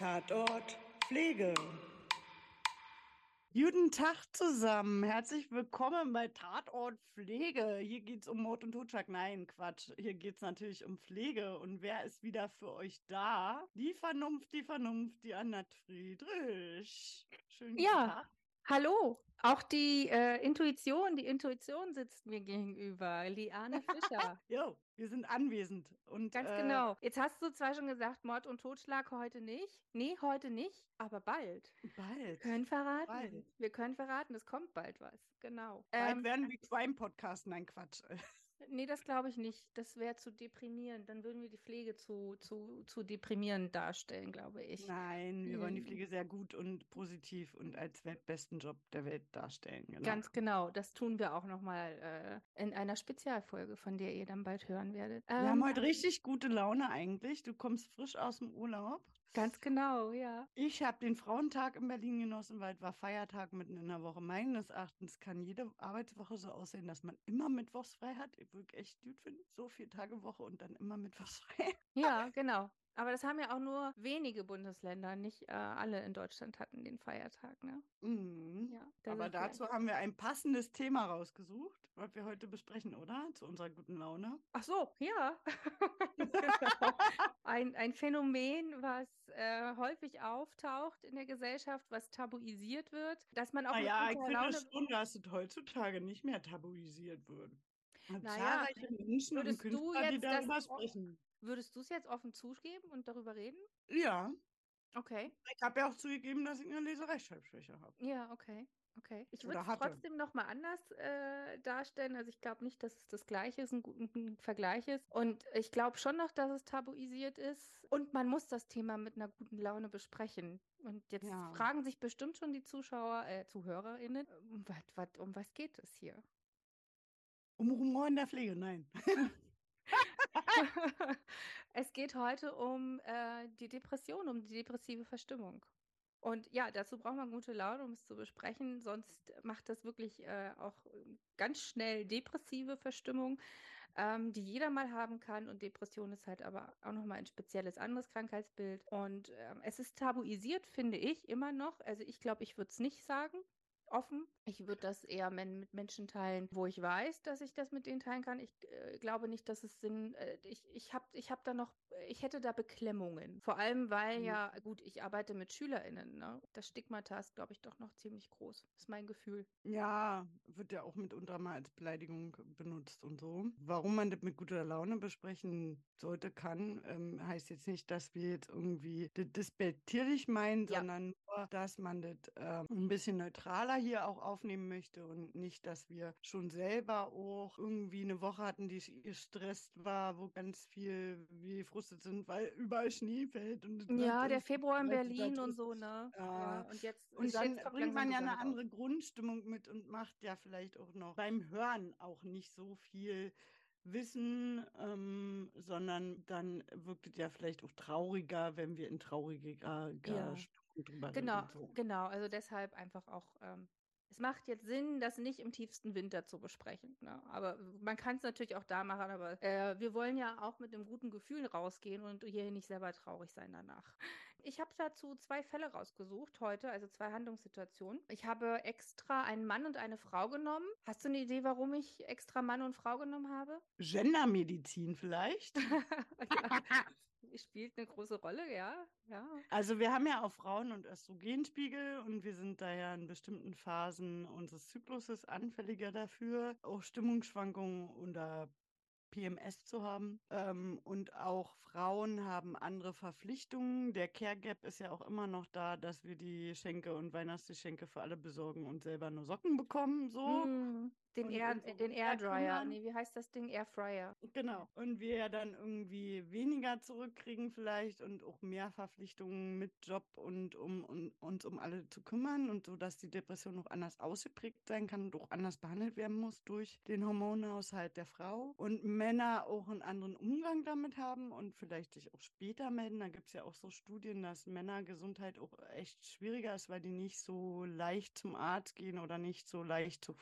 Tatort Pflege. Guten Tag zusammen. Herzlich willkommen bei Tatort Pflege. Hier geht es um Mord und Totschlag. Nein, Quatsch. Hier geht es natürlich um Pflege. Und wer ist wieder für euch da? Die Vernunft, die Vernunft, die Annette Friedrich. Schönen guten Ja. Tag. Hallo, auch die äh, Intuition, die Intuition sitzt mir gegenüber, Liane Fischer. Jo, wir sind anwesend. Und, Ganz äh, genau. Jetzt hast du zwar schon gesagt, Mord und Totschlag heute nicht. Nee, heute nicht, aber bald. Bald. Wir können verraten. Bald. Wir können verraten, es kommt bald was. Genau. Bald Ähm, werden wir Crime-Podcast. Nein, Quatsch. nee, das glaube ich nicht. Das wäre zu deprimierend. Dann würden wir die Pflege zu, zu, zu deprimierend darstellen, glaube ich. Nein, wir wollen die Mm. Pflege sehr gut und positiv und als weltbesten Job der Welt darstellen. Genau. Ganz genau. Das tun wir auch nochmal äh, in einer Spezialfolge, von der ihr dann bald hören werdet. Wir haben Ähm, heute richtig gute Laune eigentlich. Du kommst frisch aus dem Urlaub. Ganz genau, ja. Ich habe den Frauentag in Berlin genossen, weil es war Feiertag mitten in der Woche. Meines Erachtens kann jede Arbeitswoche so aussehen, dass man immer mittwochs frei hat. Ich würde echt gut finden. So vier Tage Woche und dann immer mittwochs frei. Ja, genau. Aber das haben ja auch nur wenige Bundesländer, nicht äh, alle in Deutschland hatten den Feiertag, ne? Mhm. Ja. Aber dazu haben wir ein passendes Thema rausgesucht, was wir heute besprechen, oder? Zu unserer guten Laune. Ach so, ja. genau. ein, ein Phänomen, was äh, häufig auftaucht in der Gesellschaft, was tabuisiert wird, dass man auch Naja, ich finde Laune schon, dass es heutzutage nicht mehr tabuisiert wird. Naja, zahlreiche Menschen und du Künstler, die jetzt das darüber o- sprechen. Würdest du es jetzt offen zugeben und darüber reden? Ja, Okay. ich habe ja auch zugegeben, dass ich eine Leserechtschreibschwäche habe. Ja, okay. Okay. Ich würde es trotzdem nochmal anders äh, darstellen. Also ich glaube nicht, dass es das Gleiche ist, ein guter Vergleich ist. Und ich glaube schon noch, dass es tabuisiert ist. Und man muss das Thema mit einer guten Laune besprechen. Und jetzt Ja. fragen sich bestimmt schon die Zuschauer, äh, ZuhörerInnen, um was, was, um was geht es hier? Um Humor in der Pflege, nein. es geht heute um äh, die Depression, um die depressive Verstimmung. Und ja, dazu braucht man gute Laune, um es zu besprechen. Sonst macht das wirklich äh, auch ganz schnell depressive Verstimmung, ähm, die jeder mal haben kann. Und Depression ist halt aber auch nochmal ein spezielles anderes Krankheitsbild. Und ähm, es ist tabuisiert, finde ich, immer noch. Also ich glaube, ich würde es nicht sagen. Offen. Ich würde das eher mit Menschen teilen, wo ich weiß, dass ich das mit denen teilen kann. Ich äh, glaube nicht, dass es Sinn. Äh, ich ich habe ich hab da noch, ich hätte da Beklemmungen. Vor allem, weil Mhm. ja, gut, ich arbeite mit SchülerInnen. Ne? Das Stigmata ist, glaube ich, doch noch ziemlich groß. Ist mein Gefühl. Ja, wird ja auch mitunter mal als Beleidigung benutzt und so. Warum man das mit guter Laune besprechen sollte, kann, ähm, heißt jetzt nicht, dass wir jetzt irgendwie das despektierlich meinen, Ja. sondern dass man das ähm, ein bisschen neutraler hier auch aufnehmen möchte und nicht, dass wir schon selber auch irgendwie eine Woche hatten, die gestresst war, wo ganz viel wir gefrustet sind, weil überall Schnee fällt. Und Ja, der Februar in Berlin und so, ne? Ja. Und jetzt, Und jetzt dann kommt bringt man ja eine andere. Grundstimmung mit und macht ja vielleicht auch noch beim Hören auch nicht so viel Wissen, ähm, sondern dann wirkt es ja vielleicht auch trauriger, wenn wir in trauriger Ja. Drüber Genau, reden. So. genau. Also deshalb einfach auch, ähm, es macht jetzt Sinn, das nicht im tiefsten Winter zu besprechen. Ne? Aber man kann es natürlich auch da machen, aber äh, wir wollen ja auch mit einem guten Gefühl rausgehen und hier nicht selber traurig sein danach. Ich habe dazu zwei Fälle rausgesucht heute, also zwei Handlungssituationen. Ich habe extra einen Mann und eine Frau genommen. Hast du eine Idee, warum ich extra Mann und Frau genommen habe? Gendermedizin vielleicht? ja, spielt eine große Rolle, ja. Ja. Also wir haben ja auch Frauen- und Östrogenspiegel und wir sind daher in bestimmten Phasen unseres Zykluses anfälliger dafür, auch Stimmungsschwankungen oder PMS zu haben. Ähm, und auch Frauen haben andere Verpflichtungen. Der Care Gap ist ja auch immer noch da, dass wir die Schenke und Weihnachtsgeschenke für alle besorgen und selber nur Socken bekommen. So. Hm, den, Air, den Air Airdryer. Nee, wie heißt das Ding? Airfryer. Genau. Und wir ja dann irgendwie weniger zurückkriegen vielleicht und auch mehr Verpflichtungen mit Job und um, um uns um alle zu kümmern und so, dass die Depression noch anders ausgeprägt sein kann und auch anders behandelt werden muss durch den Hormonhaushalt der Frau. Und Männer auch einen anderen Umgang damit haben und vielleicht sich auch später melden. Da gibt es ja auch so Studien, dass Männergesundheit auch echt schwieriger ist, weil die nicht so leicht zum Arzt gehen oder nicht so leicht zur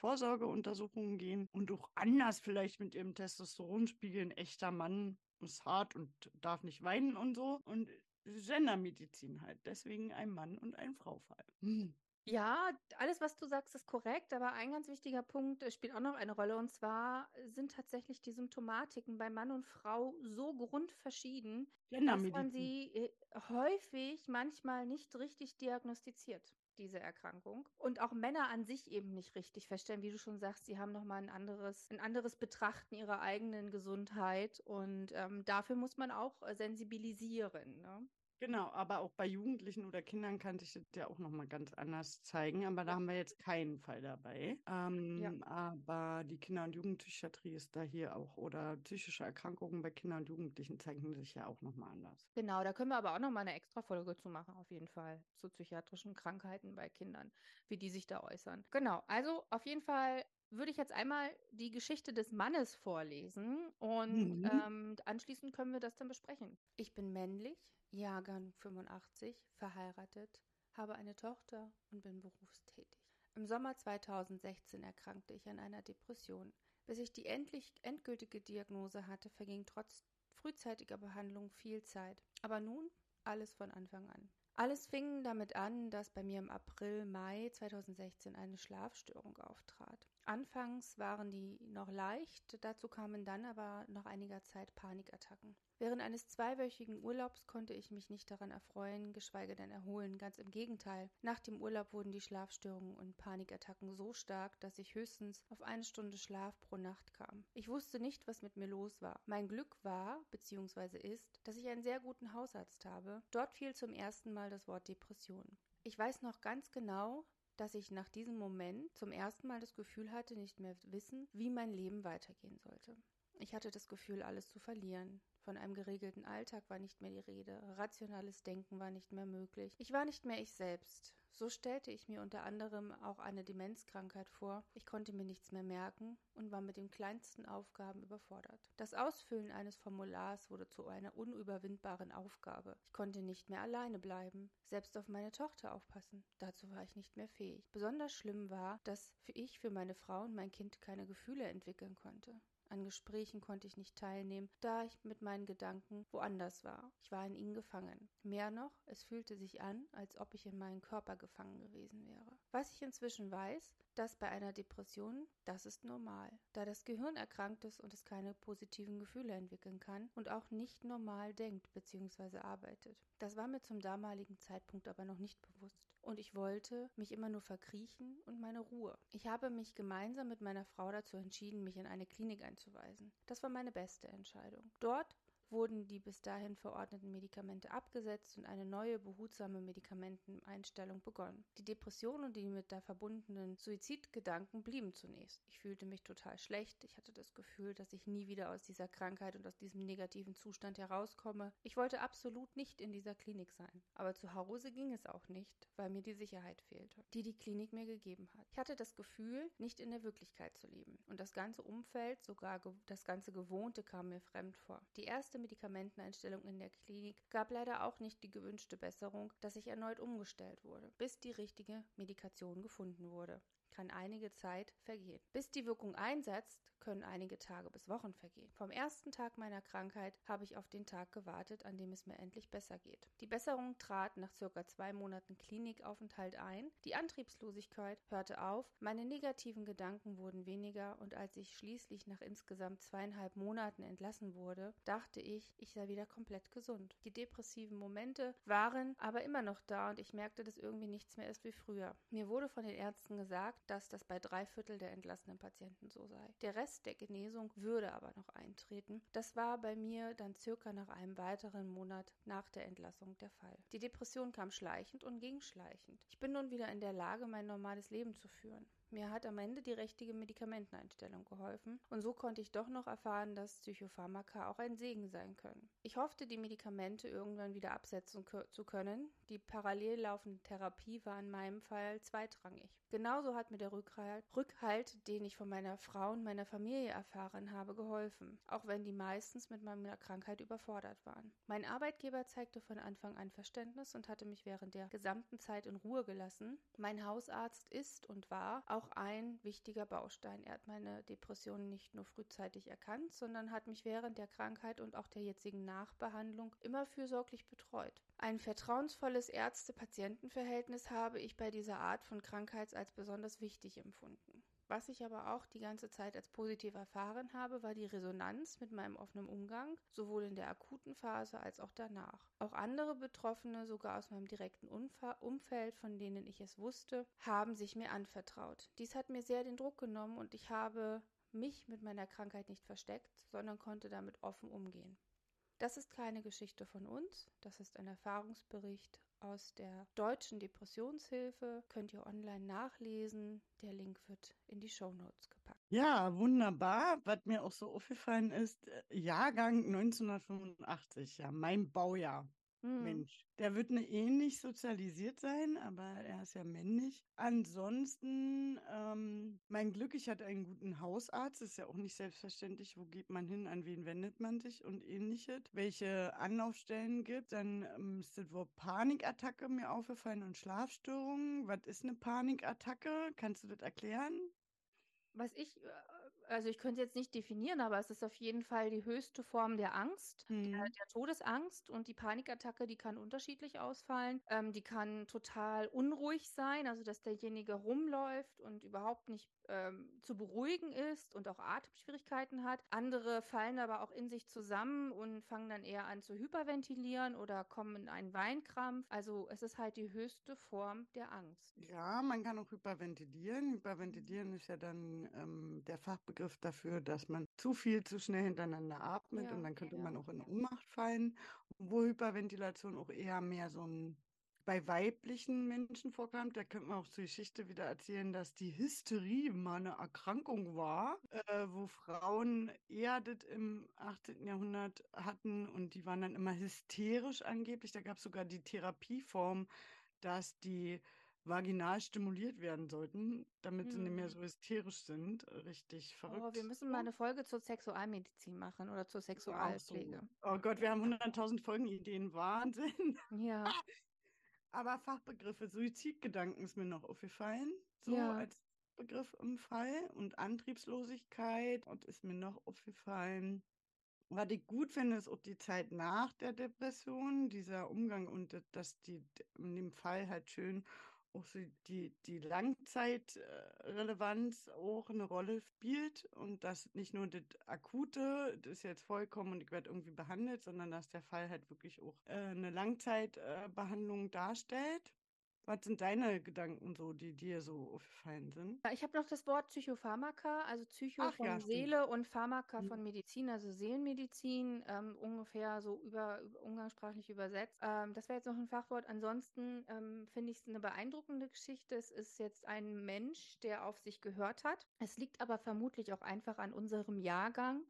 Vorsorgeuntersuchungen gehen und auch anders vielleicht mit ihrem Testosteronspiegel. Ein echter Mann ist hart und darf nicht weinen und so. Und Gendermedizin halt. Deswegen ein Mann und ein Frau-Fall. Hm. Ja, alles, was du sagst, ist korrekt, aber ein ganz wichtiger Punkt äh, spielt auch noch eine Rolle und zwar sind tatsächlich die Symptomatiken bei Mann und Frau so grundverschieden, dass man sie äh, häufig manchmal nicht richtig diagnostiziert, diese Erkrankung. Und auch Männer an sich eben nicht richtig feststellen, wie du schon sagst, sie haben nochmal ein anderes, ein anderes Betrachten ihrer eigenen Gesundheit und ähm, dafür muss man auch äh, sensibilisieren. Ne? Genau, aber auch bei Jugendlichen oder Kindern kann sich das ja auch nochmal ganz anders zeigen. Aber da haben wir jetzt keinen Fall dabei. Ähm, aber die Kinder- und Jugendpsychiatrie ist da hier auch, oder psychische Erkrankungen bei Kindern und Jugendlichen zeigen sich ja auch nochmal anders. Genau, da können wir aber auch nochmal eine extra Folge zu machen, auf jeden Fall, zu psychiatrischen Krankheiten bei Kindern, wie die sich da äußern. Genau, also auf jeden Fall würde ich jetzt einmal die Geschichte des Mannes vorlesen und Mhm. ähm, anschließend können wir das dann besprechen. Ich bin männlich, Jahrgang 85, verheiratet, habe eine Tochter und bin berufstätig. Im Sommer 2016 erkrankte ich an einer Depression. Bis ich die endlich endgültige Diagnose hatte, verging trotz frühzeitiger Behandlung viel Zeit. Aber nun alles von Anfang an. Alles fing damit an, dass bei mir im April, Mai 2016 eine Schlafstörung auftrat. Anfangs waren die noch leicht, dazu kamen dann aber nach einiger Zeit Panikattacken. Während eines zweiwöchigen Urlaubs konnte ich mich nicht daran erfreuen, geschweige denn erholen, ganz im Gegenteil. Nach dem Urlaub wurden die Schlafstörungen und Panikattacken so stark, dass ich höchstens auf eine Stunde Schlaf pro Nacht kam. Ich wusste nicht, was mit mir los war. Mein Glück war, bzw. ist, dass ich einen sehr guten Hausarzt habe. Dort fiel zum ersten Mal das Wort Depression. Ich weiß noch ganz genau, dass ich nach diesem Moment zum ersten Mal das Gefühl hatte, nicht mehr wissen, wie mein Leben weitergehen sollte. Ich hatte das Gefühl, alles zu verlieren. Von einem geregelten Alltag war nicht mehr die Rede, rationales Denken war nicht mehr möglich. Ich war nicht mehr ich selbst. So stellte ich mir unter anderem auch eine Demenzkrankheit vor. Ich konnte mir nichts mehr merken und war mit den kleinsten Aufgaben überfordert. Das Ausfüllen eines Formulars wurde zu einer unüberwindbaren Aufgabe. Ich konnte nicht mehr alleine bleiben, selbst auf meine Tochter aufpassen. Dazu war ich nicht mehr fähig. Besonders schlimm war, dass ich für meine Frau und mein Kind keine Gefühle entwickeln konnte. An Gesprächen konnte ich nicht teilnehmen, da ich mit meinen Gedanken woanders war. Ich war in ihnen gefangen. Mehr noch, es fühlte sich an, als ob ich in meinen Körper gefangen gewesen wäre. Was ich inzwischen weiß, dass bei einer Depression, das ist normal, da das Gehirn erkrankt ist und es keine positiven Gefühle entwickeln kann und auch nicht normal denkt bzw. arbeitet. Das war mir zum damaligen Zeitpunkt aber noch nicht bewusst. Und ich wollte mich immer nur verkriechen und meine Ruhe. Ich habe mich gemeinsam mit meiner Frau dazu entschieden, mich in eine Klinik einzuweisen. Das war meine beste Entscheidung. Dort wurden die bis dahin verordneten Medikamente abgesetzt und eine neue behutsame Medikamenteneinstellung begonnen. Die Depression und die mit da verbundenen Suizidgedanken blieben zunächst. Ich fühlte mich total schlecht. Ich hatte das Gefühl, dass ich nie wieder aus dieser Krankheit und aus diesem negativen Zustand herauskomme. Ich wollte absolut nicht in dieser Klinik sein. Aber zu Hause ging es auch nicht, weil mir die Sicherheit fehlte, die die Klinik mir gegeben hat. Ich hatte das Gefühl, nicht in der Wirklichkeit zu leben. Und das ganze Umfeld, sogar das ganze Gewohnte kam mir fremd vor. Die erste Medikamenteneinstellung in der Klinik gab leider auch nicht die gewünschte Besserung, dass ich erneut umgestellt wurde, bis die richtige Medikation gefunden wurde kann einige Zeit vergehen. Bis die Wirkung einsetzt, können einige Tage bis Wochen vergehen. Vom ersten Tag meiner Krankheit habe ich auf den Tag gewartet, an dem es mir endlich besser geht. Die Besserung trat nach circa zwei Monaten Klinikaufenthalt ein, die Antriebslosigkeit hörte auf, meine negativen Gedanken wurden weniger und als ich schließlich nach insgesamt zweieinhalb Monaten entlassen wurde, dachte ich, ich sei wieder komplett gesund. Die depressiven Momente waren aber immer noch da und ich merkte, dass irgendwie nichts mehr ist wie früher. Mir wurde von den Ärzten gesagt, dass das bei drei Viertel der entlassenen Patienten so sei. Der Rest der Genesung würde aber noch eintreten. Das war bei mir dann circa nach einem weiteren Monat nach der Entlassung der Fall. Die Depression kam schleichend und ging schleichend. Ich bin nun wieder in der Lage, mein normales Leben zu führen. Mir hat am Ende die richtige Medikamenteneinstellung geholfen und so konnte ich doch noch erfahren, dass Psychopharmaka auch ein Segen sein können. Ich hoffte, die Medikamente irgendwann wieder absetzen zu können. Die parallel laufende Therapie war in meinem Fall zweitrangig. Genauso hat mir der Rückhalt, den ich von meiner Frau und meiner Familie erfahren habe, geholfen, auch wenn die meistens mit meiner Krankheit überfordert waren. Mein Arbeitgeber zeigte von Anfang an Verständnis und hatte mich während der gesamten Zeit in Ruhe gelassen. Mein Hausarzt ist und war auch ein wichtiger Baustein. Er hat meine Depression nicht nur frühzeitig erkannt, sondern hat mich während der Krankheit und auch der jetzigen Nachbehandlung immer fürsorglich betreut. Ein vertrauensvolles Ärzte-Patienten-Verhältnis habe ich bei dieser Art von Krankheit als besonders wichtig empfunden. Was ich aber auch die ganze Zeit als positiv erfahren habe, war die Resonanz mit meinem offenen Umgang, sowohl in der akuten Phase als auch danach. Auch andere Betroffene, sogar aus meinem direkten Umf Umfeld, von denen ich es wusste, haben sich mir anvertraut. Dies hat mir sehr den Druck genommen und ich habe mich mit meiner Krankheit nicht versteckt, sondern konnte damit offen umgehen. Das ist keine Geschichte von uns, das ist ein Erfahrungsbericht aus der deutschen Depressionshilfe. Könnt ihr online nachlesen. Der Link wird in die Show Notes gepackt. Ja, wunderbar. Was mir auch so aufgefallen ist, äh, Jahrgang 1985, ja, mein Baujahr. Mhm. Mensch, der wird ne ähnlich sozialisiert sein, aber er ist ja männlich. Ansonsten, ähm, mein Glück, ich hatte einen guten Hausarzt, ist ja auch nicht selbstverständlich, wo geht man hin, an wen wendet man sich und ähnliches. Welche Anlaufstellen gibt, dann ähm, ist das Wort Panikattacke mir aufgefallen und Schlafstörungen. Was ist eine Panikattacke? Kannst du das erklären? Was ich äh, also ich könnte es jetzt nicht definieren, aber es ist auf jeden Fall die höchste Form der Angst, mhm. der, der, Todesangst und die Panikattacke, die kann unterschiedlich ausfallen. Ähm, die kann total unruhig sein, also dass derjenige rumläuft und überhaupt nicht ähm, zu beruhigen ist und auch Atemschwierigkeiten hat. Andere fallen aber auch in sich zusammen und fangen dann eher an zu hyperventilieren oder kommen in einen Weinkrampf. Also es ist halt die höchste Form der Angst. Ja, man kann auch hyperventilieren. Hyperventilieren ist ja dann ähm, der Fachbegriff Begriff dafür, dass man zu viel zu schnell hintereinander atmet ja, und dann könnte ja. man auch in Ohnmacht fallen, wo Hyperventilation auch eher mehr so ein bei weiblichen Menschen vorkam, da könnte man auch zur Geschichte wieder erzählen, dass die Hysterie mal eine Erkrankung war, äh, wo Frauen eher das im 18. Jahrhundert hatten und die waren dann immer hysterisch angeblich. Da gab es sogar die Therapieform, dass die vaginal stimuliert werden sollten, damit hm. sie nicht mehr hm. so hysterisch sind. Richtig verrückt. Oh, wir müssen mal eine Folge zur Sexualmedizin machen oder zur Sexualpflege. So. Oh Gott, wir haben 100.000 Folgenideen. Wahnsinn. Ja. Aber Fachbegriffe, Suizidgedanken ist mir noch aufgefallen. So ja. als Begriff im Fall. Und Antriebslosigkeit und ist mir noch aufgefallen. Was ich gut finde, ist auch die Zeit nach der Depression, dieser Umgang und dass die in dem Fall halt schön auch die, die Langzeitrelevanz auch eine Rolle spielt und dass nicht nur das Akute, das ist jetzt vollkommen und ich werde irgendwie behandelt, sondern dass der Fall halt wirklich auch äh, eine Langzeitbehandlung darstellt. Was sind deine Gedanken so, die dir so aufgefallen sind? Ich habe noch das Wort Psychopharmaka, also Psycho Ach, von ja, Seele und Pharmaka mhm. von Medizin, also Seelenmedizin, ähm, ungefähr so über, über umgangssprachlich übersetzt. Ähm, das wäre jetzt noch ein Fachwort. Ansonsten ähm, finde ich es eine beeindruckende Geschichte. Es ist jetzt ein Mensch, der auf sich gehört hat. Es liegt aber vermutlich auch einfach an unserem Jahrgang.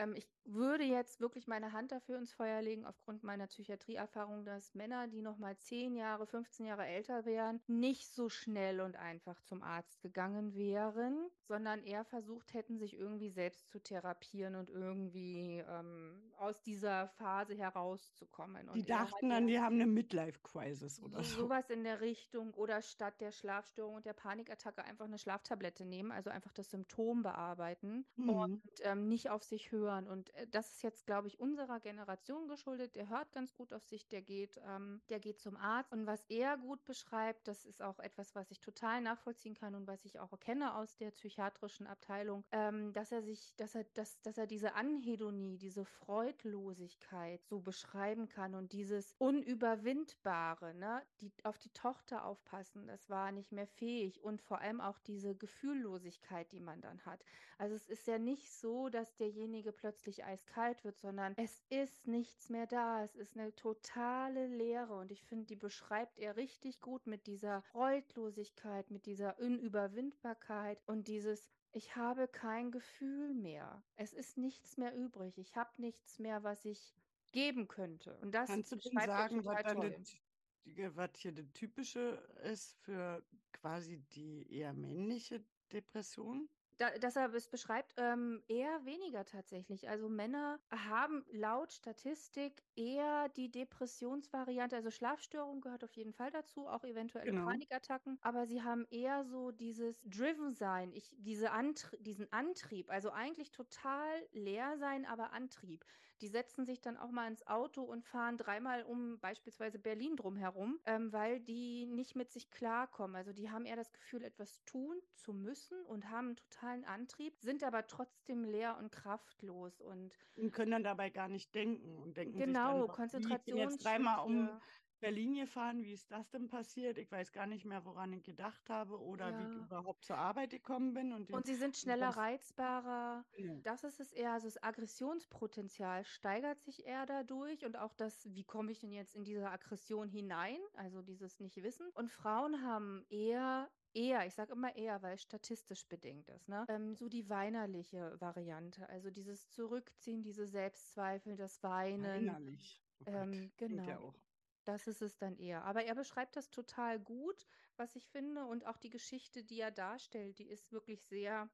Ähm, ich würde jetzt wirklich meine Hand dafür ins Feuer legen, aufgrund meiner Psychiatrieerfahrung, dass Männer, die noch mal 10 Jahre, 15 Jahre älter wären, nicht so schnell und einfach zum Arzt gegangen wären, sondern eher versucht hätten, sich irgendwie selbst zu therapieren und irgendwie ähm, aus dieser Phase herauszukommen. Und die dachten dann, die haben eine Midlife-Crisis oder so. Sowas in der Richtung oder statt der Schlafstörung und der Panikattacke einfach eine Schlaftablette nehmen, also einfach das Symptom bearbeiten mhm. und ähm, nicht auf sich hören hören. Und äh, das ist jetzt, glaube ich, unserer Generation geschuldet. Der hört ganz gut auf sich, der geht, ähm, der geht zum Arzt. Und was er gut beschreibt, das ist auch etwas, was ich total nachvollziehen kann und was ich auch kenne aus der psychiatrischen Abteilung, ähm, dass er sich, dass er, dass, dass er diese Anhedonie, diese Freudlosigkeit so beschreiben kann und dieses Unüberwindbare, ne, die auf die Tochter aufpassen, das war nicht mehr fähig und vor allem auch diese Gefühllosigkeit, die man dann hat. Also es ist ja nicht so, dass derjenige plötzlich eiskalt wird, sondern es ist nichts mehr da. Es ist eine totale Leere und ich finde, die beschreibt er richtig gut mit dieser Freudlosigkeit, mit dieser Unüberwindbarkeit und dieses ich habe kein Gefühl mehr. Es ist nichts mehr übrig. Ich habe nichts mehr, was ich geben könnte. Und das Kannst du denn sagen, was, die, was hier das Typische ist für quasi die eher männliche Depression? Da, dass er es beschreibt, ähm, eher weniger tatsächlich. Also Männer haben laut Statistik eher die Depressionsvariante, also Schlafstörung gehört auf jeden Fall dazu, auch eventuelle Genau. Panikattacken, aber sie haben eher so dieses Driven-Sein, ich, diese Antri diesen Antrieb, also eigentlich total leer sein, aber Antrieb. Die setzen sich dann auch mal ins Auto und fahren dreimal um beispielsweise Berlin drumherum, ähm, weil die nicht mit sich klarkommen. Also die haben eher das Gefühl, etwas tun zu müssen und haben einen totalen Antrieb, sind aber trotzdem leer und kraftlos und Und können dann dabei gar nicht denken und denken sich genau, dann, wie, ich bin jetzt dreimal um. Berlin gefahren, wie ist das denn passiert? Ich weiß gar nicht mehr, woran ich gedacht habe oder wie ich Ja. überhaupt zur Arbeit gekommen bin. Und, Und sie sind schneller reizbarer. genau. Das ist es eher, also das Aggressionspotenzial steigert sich eher dadurch und auch das, wie komme ich denn jetzt in diese Aggression hinein? Also dieses Nicht-Wissen. Und Frauen haben eher Eher, ich sage immer eher, weil es statistisch bedingt ist, ne? Ähm, so die weinerliche Variante, also dieses Zurückziehen, diese Selbstzweifel, das Weinen, Weinerlich. Oh Gott, ähm, klingt ja genau. auch. Das ist es dann eher. Aber er beschreibt das total gut, was ich finde. Und auch die Geschichte, die er darstellt, die ist wirklich sehr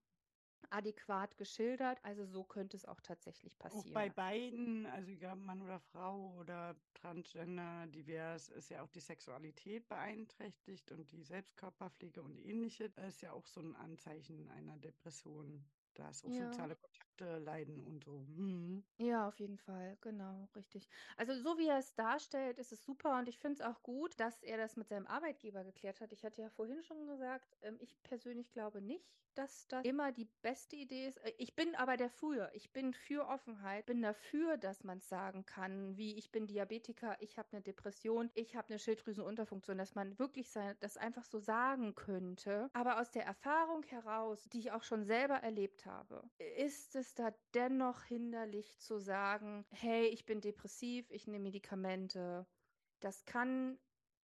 adäquat geschildert. Also so könnte es auch tatsächlich Auch bei passieren. beiden, also egal Mann oder Frau oder Transgender, divers, ist ja auch die Sexualität beeinträchtigt und die Selbstkörperpflege und ähnliche. Das ist ja auch so ein Anzeichen einer Depression, dass auch Ja. soziale Kontakte leiden und so. Mhm. Ja, auf jeden Fall, genau, richtig. Also so wie er es darstellt, ist es super und ich finde es auch gut, dass er das mit seinem Arbeitgeber geklärt hat. Ich hatte ja vorhin schon gesagt, ähm, ich persönlich glaube nicht, dass das immer die beste Idee ist. Äh, Ich bin aber dafür. Ich bin für Offenheit, bin dafür, dass man es sagen kann, wie ich bin Diabetiker, ich habe eine Depression, ich habe eine Schilddrüsenunterfunktion, dass man wirklich sein, das einfach so sagen könnte. Aber aus der Erfahrung heraus, die ich auch schon selber erlebt habe, ist es da dennoch hinderlich zu sagen, hey, ich bin depressiv, ich nehme Medikamente. Das kann,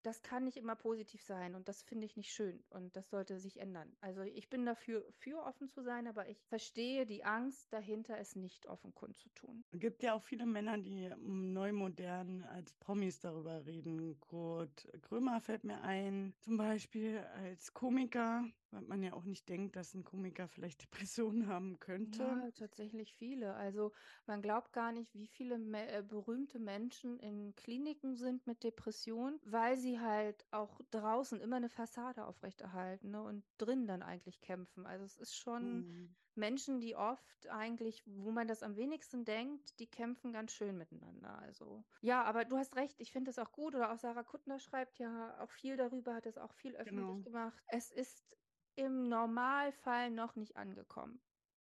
das kann nicht immer positiv sein und das finde ich nicht schön und das sollte sich ändern. Also ich bin dafür, für offen zu sein, aber ich verstehe die Angst dahinter, es nicht offen kundzutun. Es gibt ja auch viele Männer, die mm, neu modern als Promis darüber reden. Kurt Krömer fällt mir ein, zum Beispiel als Komiker, weil man ja auch nicht denkt, dass ein Komiker vielleicht Depressionen haben könnte. Ja, tatsächlich viele. Also man glaubt gar nicht, wie viele me äh, berühmte Menschen in Kliniken sind mit Depressionen, weil sie halt auch draußen immer eine Fassade aufrechterhalten, ne, und drin dann eigentlich kämpfen. Also es ist schon Mhm. Menschen, die oft eigentlich, wo man das am wenigsten denkt, die kämpfen ganz schön miteinander. Also ja, aber du hast recht, ich finde es auch gut. Oder auch Sarah Kuttner schreibt ja auch viel darüber, hat es auch viel öffentlich Genau. gemacht. Es ist im Normalfall noch nicht angekommen.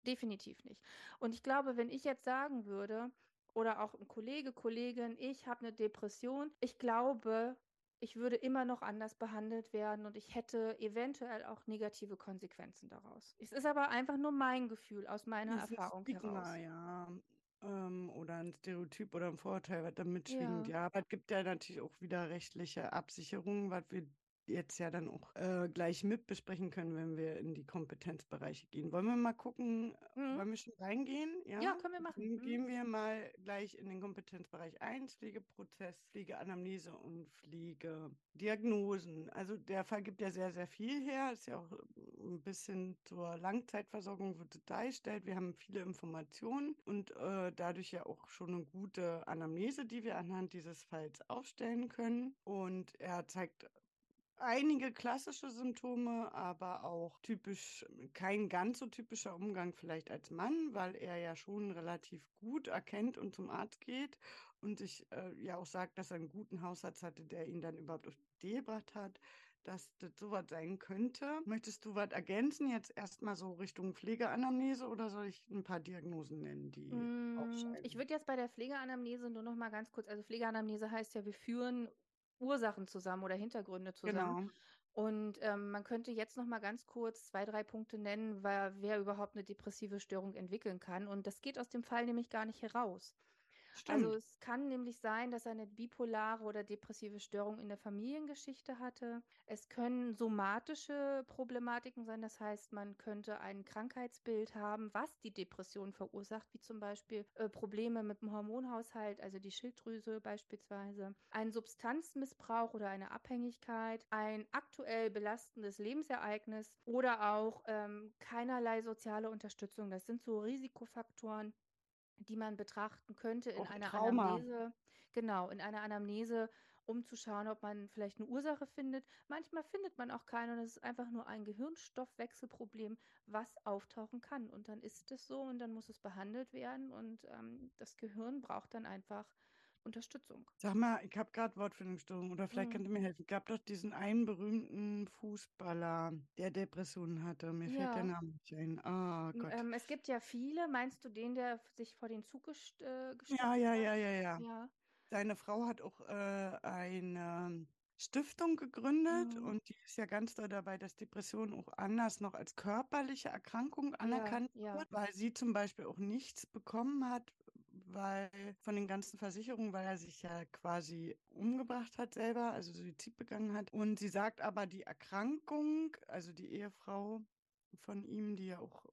Definitiv nicht. Und ich glaube, wenn ich jetzt sagen würde, oder auch ein Kollege, Kollegin, ich habe eine Depression, ich glaube, ich würde immer noch anders behandelt werden und ich hätte eventuell auch negative Konsequenzen daraus. Es ist aber einfach nur mein Gefühl aus meiner Das ist Erfahrung Stigma, heraus. ja. Ähm, oder ein Stereotyp oder ein Vorurteil, was da mitschwingt. Ja. Ja, aber es gibt ja natürlich auch wieder rechtliche Absicherungen, was wir jetzt ja dann auch äh, gleich mit besprechen können, wenn wir in die Kompetenzbereiche gehen. Wollen wir mal gucken, Mhm. wollen wir schon reingehen? Ja, Ja, können wir machen. Dann Mhm. gehen wir mal gleich in den Kompetenzbereich 1, Pflegeprozess, Pflegeanamnese und Pflegediagnosen. Also der Fall gibt ja sehr, sehr viel her. Ist ja auch ein bisschen zur Langzeitversorgung wird es dargestellt. Wir haben viele Informationen und äh, dadurch ja auch schon eine gute Anamnese, die wir anhand dieses Falls aufstellen können. Und er zeigt einige klassische Symptome, aber auch typisch, kein ganz so typischer Umgang vielleicht als Mann, weil er ja schon relativ gut erkennt und zum Arzt geht und sich äh, ja auch sagt, dass er einen guten Hausarzt hatte, der ihn dann überhaupt auf die Idee gebracht hat, dass das sowas sein könnte. Möchtest du was ergänzen, jetzt erstmal so Richtung Pflegeanamnese oder soll ich ein paar Diagnosen nennen, die Mm, Ich würde jetzt bei der Pflegeanamnese nur noch mal ganz kurz, also Pflegeanamnese heißt ja, wir führen Ursachen zusammen oder Hintergründe zusammen. Genau. Und ähm, man könnte jetzt noch mal ganz kurz zwei, drei Punkte nennen, weil, wer überhaupt eine depressive Störung entwickeln kann. Und das geht aus dem Fall nämlich gar nicht heraus. Also Stimmt. es kann nämlich sein, dass er eine bipolare oder depressive Störung in der Familiengeschichte hatte. Es können somatische Problematiken sein, das heißt, man könnte ein Krankheitsbild haben, was die Depression verursacht, wie zum Beispiel äh, Probleme mit dem Hormonhaushalt, also die Schilddrüse beispielsweise, ein Substanzmissbrauch oder eine Abhängigkeit, ein aktuell belastendes Lebensereignis oder auch ähm, keinerlei soziale Unterstützung. Das sind so Risikofaktoren, die man betrachten könnte in Auch einer Trauma. Anamnese. Genau, in einer Anamnese, um zu schauen, ob man vielleicht eine Ursache findet. Manchmal findet man auch keine und es ist einfach nur ein Gehirnstoffwechselproblem, was auftauchen kann. Und dann ist es so und dann muss es behandelt werden und ähm, das Gehirn braucht dann einfach Unterstützung. Sag mal, ich habe gerade Wortfindungsstörung oder vielleicht Mhm. könnt ihr mir helfen. Gab doch diesen einen berühmten Fußballer, der Depressionen hatte. Mir fällt der Ja. Name nicht ein. Oh Gott. Ähm, es gibt ja viele. Meinst du den, der sich vor den Zug gest äh, gestürzt Ja, ja, hat? ja, ja, ja. Ja. Seine Frau hat auch äh, eine Stiftung gegründet Mhm. und die ist ja ganz doll dabei, dass Depression auch anders noch als körperliche Erkrankung Ja, anerkannt ja. wird, weil sie zum Beispiel auch nichts bekommen hat, weil von den ganzen Versicherungen, weil er sich ja quasi umgebracht hat selber, also Suizid begangen hat. Und sie sagt aber, die Erkrankung, also die Ehefrau von ihm, die ja auch,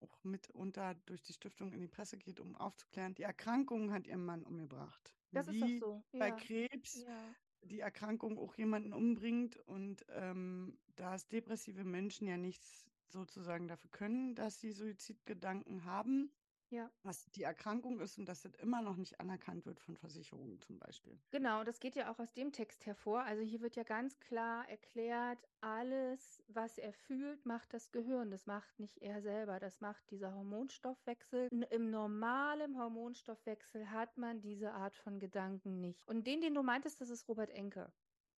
auch mitunter durch die Stiftung in die Presse geht, um aufzuklären, die Erkrankung hat ihren Mann umgebracht. Das ist doch Wie so. bei Ja, Krebs ja. die Erkrankung auch jemanden umbringt und ähm, da es depressive Menschen ja nichts sozusagen dafür können, dass sie Suizidgedanken haben, Ja. was die Erkrankung ist und dass das immer noch nicht anerkannt wird von Versicherungen zum Beispiel. Genau, das geht ja auch aus dem Text hervor. Also hier wird ja ganz klar erklärt, alles, was er fühlt, macht das Gehirn. Das macht nicht er selber. Das macht dieser Hormonstoffwechsel. Im normalen Hormonstoffwechsel hat man diese Art von Gedanken nicht. Und den, den du meintest, das ist Robert Enke.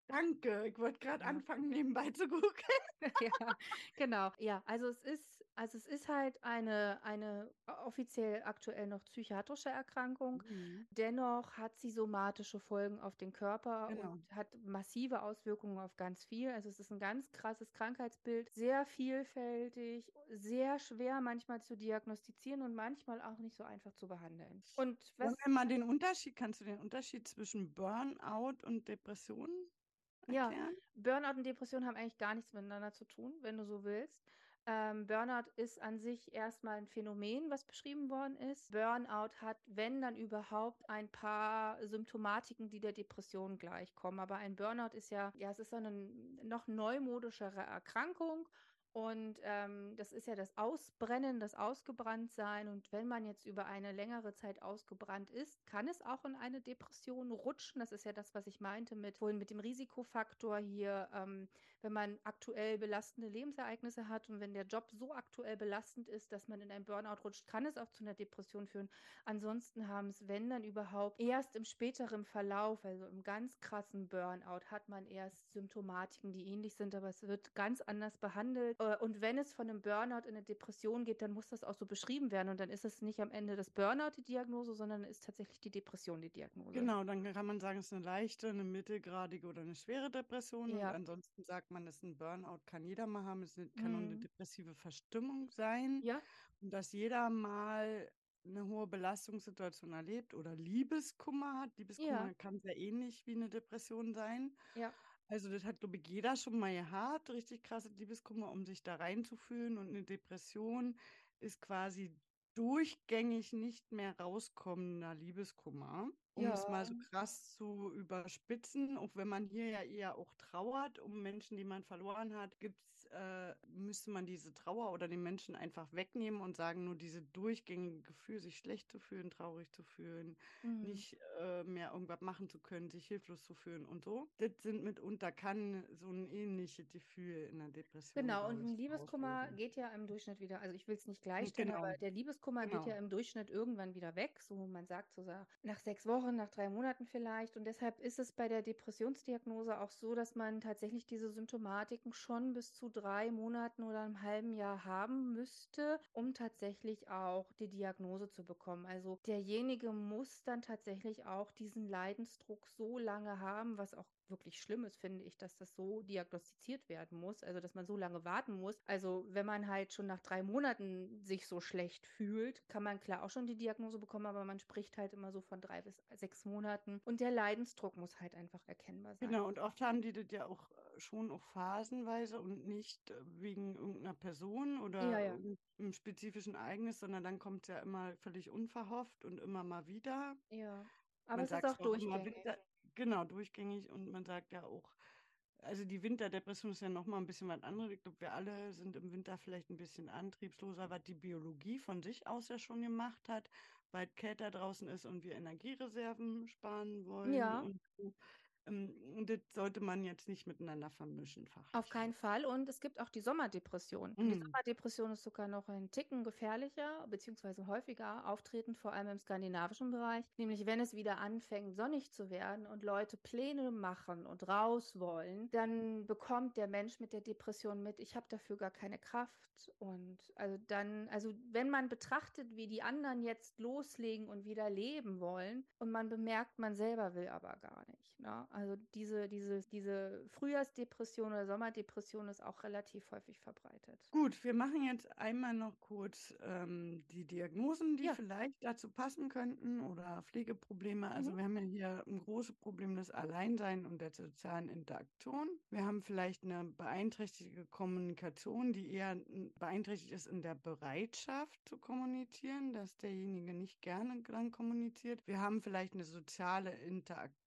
Danke, ich wollte gerade Ja. anfangen, nebenbei zu gucken. Ja, genau. Ja, also es ist, also es ist halt eine, eine offiziell aktuell noch psychiatrische Erkrankung. Mhm. Dennoch hat sie somatische Folgen auf den Körper Genau. und hat massive Auswirkungen auf ganz viel. Also es ist ein ganz krasses Krankheitsbild, sehr vielfältig, sehr schwer manchmal zu diagnostizieren und manchmal auch nicht so einfach zu behandeln. Und Wollen was, wir mal den Unterschied, kannst du den Unterschied zwischen Burnout und Depression ja, erklären? Burnout und Depression haben eigentlich gar nichts miteinander zu tun, wenn du so willst. Ähm, Burnout ist an sich erstmal ein Phänomen, was beschrieben worden ist. Burnout hat, wenn dann überhaupt, ein paar Symptomatiken, die der Depression gleichkommen. Aber ein Burnout ist ja, ja, es ist so eine noch neumodischere Erkrankung. Und ähm, das ist ja das Ausbrennen, das Ausgebranntsein. Und wenn man jetzt über eine längere Zeit ausgebrannt ist, kann es auch in eine Depression rutschen. Das ist ja das, was ich meinte mit vorhin mit dem Risikofaktor hier, ähm, wenn man aktuell belastende Lebensereignisse hat und wenn der Job so aktuell belastend ist, dass man in ein Burnout rutscht, kann es auch zu einer Depression führen. Ansonsten haben es, wenn dann überhaupt, erst im späteren Verlauf, also im ganz krassen Burnout, hat man erst Symptomatiken, die ähnlich sind, aber es wird ganz anders behandelt. Äh, Und wenn es von einem Burnout in eine Depression geht, dann muss das auch so beschrieben werden. Und dann ist es nicht am Ende das Burnout die Diagnose, sondern ist tatsächlich die Depression die Diagnose. Genau, dann kann man sagen, es ist eine leichte, eine mittelgradige oder eine schwere Depression. Und Ja. ansonsten sagt man, ist ein Burnout, kann jeder mal haben. Es kann auch eine Mhm. depressive Verstimmung sein. Ja, Und dass jeder mal eine hohe Belastungssituation erlebt oder Liebeskummer hat. Liebeskummer ja, kann sehr ähnlich wie eine Depression sein. ja, Also das hat, glaube ich, jeder schon mal gehabt, richtig krasse Liebeskummer, um sich da reinzufühlen. Und eine Depression ist quasi durchgängig nicht mehr rauskommender Liebeskummer, um es mal so ja, krass zu überspitzen. Auch wenn man hier ja eher auch trauert um Menschen, die man verloren hat, gibt's, äh, müsste man diese Trauer oder den Menschen einfach wegnehmen und sagen, nur diese durchgängige Gefühl, sich schlecht zu fühlen, traurig zu fühlen, mhm. nicht äh, mehr irgendwas machen zu können, sich hilflos zu fühlen und so. Das sind mitunter, kann so ein ähnliches Gefühl in der Depression Genau, und ein Liebeskummer auslösen. geht ja im Durchschnitt wieder, also ich will es nicht gleichstellen, Genau, aber der Liebeskummer geht ja genau. im Durchschnitt irgendwann wieder weg. So, man sagt so nach sechs Wochen, nach drei Monaten vielleicht. Und deshalb ist es bei der Depressionsdiagnose auch so, dass man tatsächlich diese Symptomatiken schon bis zu drei Monaten oder einem halben Jahr haben müsste, um tatsächlich auch die Diagnose zu bekommen. Also derjenige muss dann tatsächlich auch diesen Leidensdruck so lange haben, was auch wirklich schlimm ist, finde ich, dass das so diagnostiziert werden muss, also dass man so lange warten muss. Also wenn man halt schon nach drei Monaten sich so schlecht fühlt, kann man klar auch schon die Diagnose bekommen, aber man spricht halt immer so von drei bis sechs Monaten und der Leidensdruck muss halt einfach erkennbar sein. Genau, und oft haben die das ja auch äh, schon auch phasenweise und nicht äh, wegen irgendeiner Person oder Ja, ja. einem spezifischen Ereignis, sondern dann kommt es ja immer völlig unverhofft und immer mal wieder. Ja. Aber Man es ist auch auch immer durchgängig. Winter, genau, durchgängig und man sagt ja auch, also die Winterdepression ist ja nochmal ein bisschen was anderes. Ich glaube, wir alle sind im Winter vielleicht ein bisschen antriebsloser, was die Biologie von sich aus ja schon gemacht hat, weil es kälter draußen ist und wir Energiereserven sparen wollen Ja. und so. Ähm, und das sollte man jetzt nicht miteinander vermischen, Auf fachlich. keinen Fall. Und es gibt auch die Sommerdepression. Und die Mm. Sommerdepression ist sogar noch ein Ticken gefährlicher, beziehungsweise häufiger auftretend, vor allem im skandinavischen Bereich. Nämlich, wenn es wieder anfängt, sonnig zu werden und Leute Pläne machen und raus wollen, dann bekommt der Mensch mit der Depression mit, ich habe dafür gar keine Kraft. Und also dann, also wenn man betrachtet, wie die anderen jetzt loslegen und wieder leben wollen, und man bemerkt, man selber will aber gar nicht. Ne? Also diese, diese, diese Frühjahrsdepression oder Sommerdepression ist auch relativ häufig verbreitet. Gut, wir machen jetzt einmal noch kurz ähm, die Diagnosen, die Ja. vielleicht dazu passen könnten oder Pflegeprobleme. Also Mhm. wir haben ja hier ein großes Problem des Alleinsein und der sozialen Interaktion. Wir haben vielleicht eine beeinträchtigte Kommunikation, die eher beeinträchtigt ist in der Bereitschaft zu kommunizieren, dass derjenige nicht gerne dann kommuniziert. Wir haben vielleicht eine soziale Interaktion,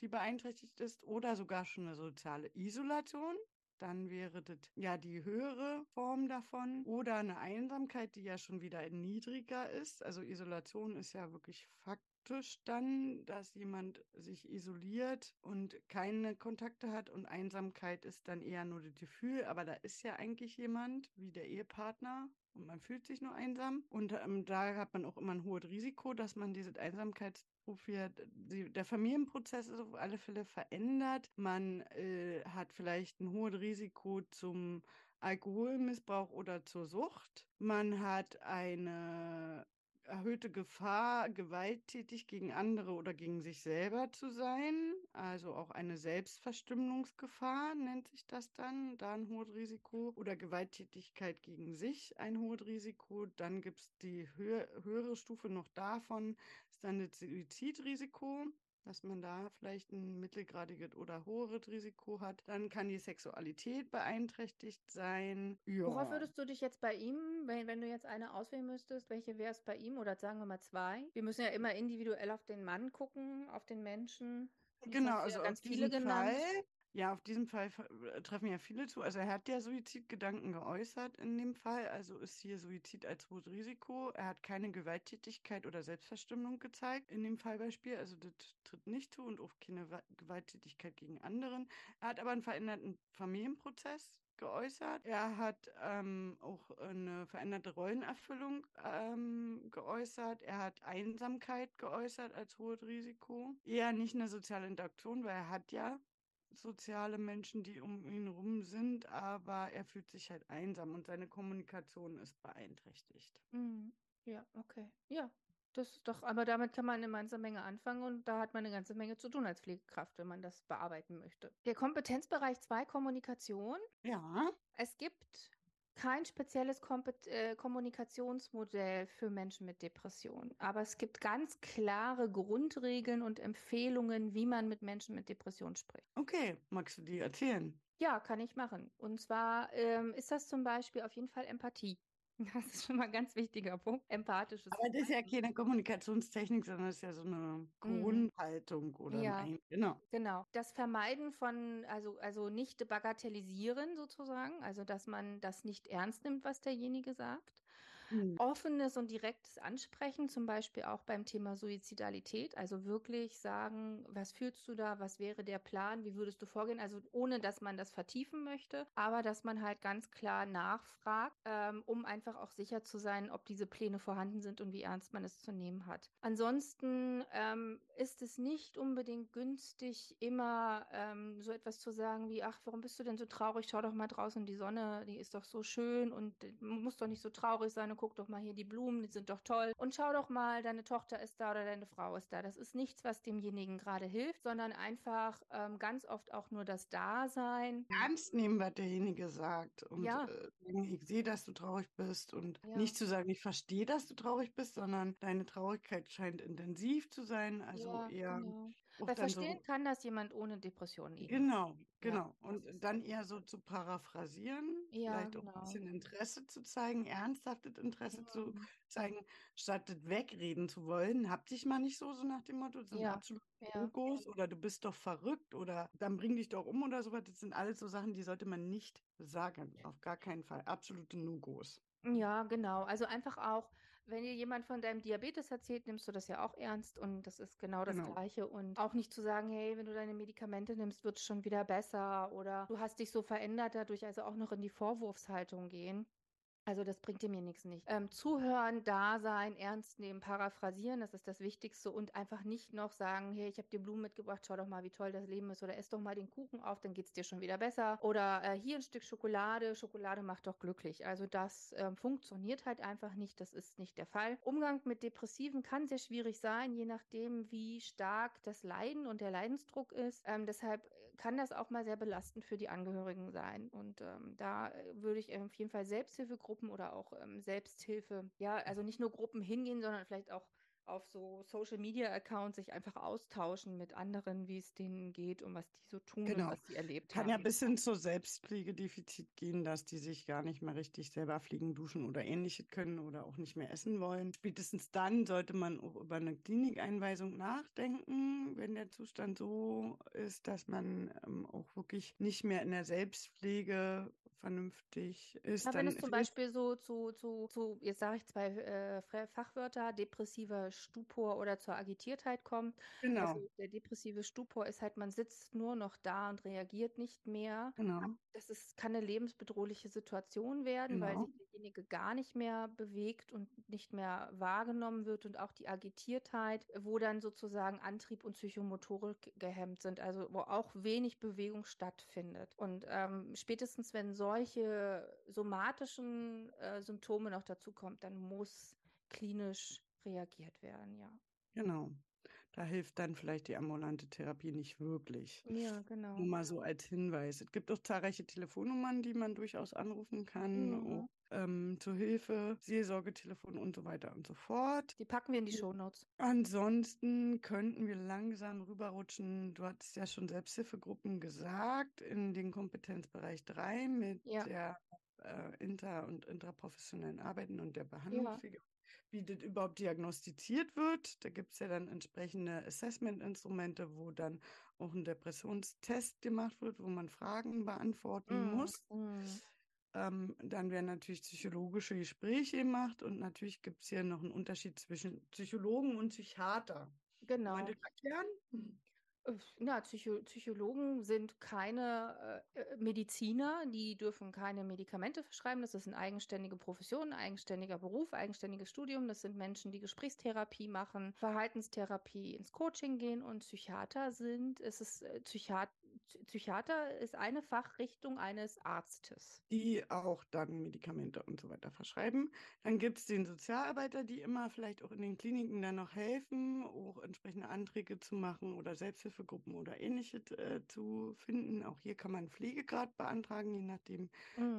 die beeinträchtigt ist oder sogar schon eine soziale Isolation dann wäre das ja die höhere Form davon. Oder eine Einsamkeit, die ja schon wieder niedriger ist. Also Isolation ist ja wirklich faktisch dann, dass jemand sich isoliert und keine Kontakte hat. Und Einsamkeit ist dann eher nur das Gefühl, aber da ist ja eigentlich jemand, wie der Ehepartner. Und man fühlt sich nur einsam. Und ähm, da hat man auch immer ein hohes Risiko, dass man diese Einsamkeitsprofil, die, der Familienprozess ist auf alle Fälle verändert. Man äh, hat vielleicht ein hohes Risiko zum Alkoholmissbrauch oder zur Sucht. Man hat eine erhöhte Gefahr, gewalttätig gegen andere oder gegen sich selber zu sein. Also auch eine Selbstverstümmelungsgefahr nennt sich das dann. Da ein hohes Risiko. Oder Gewalttätigkeit gegen sich ein hohes Risiko. Dann gibt es die höhe, höhere Stufe noch davon, ist dann das Suizidrisiko dass man da vielleicht ein mittelgradiges oder hohes Risiko hat. Dann kann die Sexualität beeinträchtigt sein. Worauf Ja. würdest du dich jetzt bei ihm, wenn, wenn du jetzt eine auswählen müsstest, welche wäre es bei ihm oder sagen wir mal zwei? Wir müssen ja immer individuell auf den Mann gucken, auf den Menschen. Genau, also auf ganz viele diesen genannt. Fall, ja, auf diesen Fall äh, treffen ja viele zu. Also er hat ja Suizidgedanken geäußert in dem Fall, also ist hier Suizid als hohes Risiko. Er hat keine Gewalttätigkeit oder Selbstverstümmelung gezeigt in dem Fallbeispiel, also das tritt nicht zu und auch keine Wa- Gewalttätigkeit gegen anderen. Er hat aber einen veränderten Familienprozess geäußert. Er hat ähm, auch eine veränderte Rollenerfüllung ähm, geäußert. Er hat Einsamkeit geäußert als hohes Risiko. Eher nicht eine soziale Interaktion, weil er hat ja soziale Menschen, die um ihn rum sind, aber er fühlt sich halt einsam und seine Kommunikation ist beeinträchtigt. Mhm. Ja, okay. Ja, das ist doch, aber damit kann man eine ganze Menge anfangen und da hat man eine ganze Menge zu tun als Pflegekraft, wenn man das bearbeiten möchte. Der Kompetenzbereich 2 Kommunikation. Ja, Es gibt kein spezielles Kompet äh, Kommunikationsmodell für Menschen mit Depressionen, aber es gibt ganz klare Grundregeln und Empfehlungen, wie man mit Menschen mit Depressionen spricht. okay. Magst du die erzählen? Ja, kann ich machen. Und zwar ähm, ist das zum Beispiel auf jeden Fall Empathie. Das ist schon mal ein ganz wichtiger Punkt. Empathisches Aber das ist ja keine Kommunikationstechnik, sondern das ist ja so eine Grundhaltung oder Ja. Ein genau. Genau. Das Vermeiden von, also, also nicht bagatellisieren sozusagen, also dass man das nicht ernst nimmt, was derjenige sagt. Hm. Offenes und direktes Ansprechen, zum Beispiel auch beim Thema Suizidalität, also wirklich sagen, was fühlst du da, was wäre der Plan, wie würdest du vorgehen, also ohne dass man das vertiefen möchte, aber dass man halt ganz klar nachfragt, ähm, um einfach auch sicher zu sein, ob diese Pläne vorhanden sind und wie ernst man es zu nehmen hat. Ansonsten ähm, ist es nicht unbedingt günstig, immer ähm, so etwas zu sagen wie, ach, warum bist du denn so traurig? Schau doch mal draußen, die Sonne, die ist doch so schön und äh, muss doch nicht so traurig sein und guck doch mal hier die Blumen, die sind doch toll. Und schau doch mal, deine Tochter ist da oder deine Frau ist da. Das ist nichts, was demjenigen gerade hilft, sondern einfach ähm, ganz oft auch nur das Dasein. Ernst nehmen, was derjenige sagt. Und Ja. äh, ich sehe, dass du traurig bist. Und Ja. nicht zu sagen, ich verstehe, dass du traurig bist, sondern deine Traurigkeit scheint intensiv zu sein. Also ja, eher genau. Weil dann so. verstehen kann das jemand ohne Depression eben. Genau, Ja, genau. Und dann eher so zu paraphrasieren, Ja, vielleicht auch ein genau. bisschen Interesse zu zeigen, ernsthaftes Interesse zu Mhm. zeigen, statt das wegreden zu wollen. Hab dich mal nicht so, so nach dem Motto, sind Ja, absolut ja. No-Gos oder du bist doch verrückt oder dann bring dich doch um oder sowas. Das sind alles so Sachen, die sollte man nicht sagen. Auf gar keinen Fall. Absolute No-Gos. Ja, genau. Also einfach auch, wenn dir jemand von deinem Diabetes erzählt, nimmst du das ja auch ernst und das ist genau das Genau. Gleiche. Und auch nicht zu sagen, hey, wenn du deine Medikamente nimmst, wird es schon wieder besser oder du hast dich so verändert dadurch, also auch noch in die Vorwurfshaltung gehen. Also das bringt dem hier nichts nicht. Ähm, zuhören, da sein, ernst nehmen, paraphrasieren, das ist das Wichtigste und einfach nicht noch sagen, hey, ich habe dir Blumen mitgebracht, schau doch mal, wie toll das Leben ist oder ess doch mal den Kuchen auf, dann geht's dir schon wieder besser. Oder äh, hier ein Stück Schokolade, Schokolade macht doch glücklich. Also das ähm, funktioniert halt einfach nicht, das ist nicht der Fall. Umgang mit Depressiven kann sehr schwierig sein, je nachdem, wie stark das Leiden und der Leidensdruck ist. Ähm, deshalb kann das auch mal sehr belastend für die Angehörigen sein. Und ähm, da äh, würde ich auf jeden Fall Selbsthilfegruppen oder auch ähm, Selbsthilfe, ja, also nicht nur Gruppen hingehen, sondern vielleicht auch auf so Social Media Accounts sich einfach austauschen mit anderen, wie es denen geht und was die so tun und Genau. was sie erlebt Kann ja haben. bis hin zu Selbstpflegedefizit gehen, dass die sich gar nicht mehr richtig selber fliegen, duschen oder ähnliches können oder auch nicht mehr essen wollen. Spätestens dann sollte man auch über eine Klinikeinweisung nachdenken, wenn der Zustand so ist, dass man ähm, auch wirklich nicht mehr in der Selbstpflege vernünftig ist. Ja, wenn es zum Beispiel so zu, zu, zu jetzt sage ich zwei äh, Fachwörter, depressiver Stupor oder zur Agitiertheit kommt. Genau, Also der depressive Stupor ist halt, man sitzt nur noch da und reagiert nicht mehr. genau, Das ist, kann eine lebensbedrohliche Situation werden, weil genau. sich derjenige gar nicht mehr bewegt und nicht mehr wahrgenommen wird und auch die Agitiertheit, wo dann sozusagen Antrieb und Psychomotorik gehemmt sind, also wo auch wenig Bewegung stattfindet. Und ähm, spätestens wenn solche somatischen äh, Symptome noch dazu kommt, dann muss klinisch reagiert werden, ja. Genau. Da hilft dann vielleicht die ambulante Therapie nicht wirklich. Ja, Nur genau. mal so als Hinweis. Es gibt auch zahlreiche Telefonnummern, die man durchaus anrufen kann, Mhm. Ähm, zur Hilfe, Seelsorgetelefon und so weiter und so fort. Die packen wir in die Ja. Shownotes. Ansonsten könnten wir langsam rüberrutschen. Du hattest ja schon Selbsthilfegruppen gesagt, in den Kompetenzbereich 3 mit Ja. der äh, inter- und intraprofessionellen Arbeiten und der Behandlungspflege. Wie das überhaupt diagnostiziert wird. Da gibt es ja dann entsprechende Assessment-Instrumente, wo dann auch ein Depressionstest gemacht wird, wo man Fragen beantworten Mhm. muss. Mhm. Ähm, dann werden natürlich psychologische Gespräche gemacht und natürlich gibt es hier noch einen Unterschied zwischen Psychologen und Psychiater. Genau. das erklären? Äh, Na, Psycho Psychologen sind keine äh, äh, Mediziner, die dürfen keine Medikamente verschreiben. Das ist eine eigenständige Profession, ein eigenständiger Beruf, eigenständiges Studium. Das sind Menschen, die Gesprächstherapie machen, Verhaltenstherapie, ins Coaching gehen und Psychiater sind, es ist äh, Psychiat Psychiater ist eine Fachrichtung eines Arztes. Die auch dann Medikamente und so weiter verschreiben. Dann gibt es den Sozialarbeiter, die immer vielleicht auch in den Kliniken dann noch helfen, auch entsprechende Anträge zu machen oder Selbsthilfegruppen oder ähnliches äh, zu finden. Auch hier kann man Pflegegrad beantragen, je nachdem,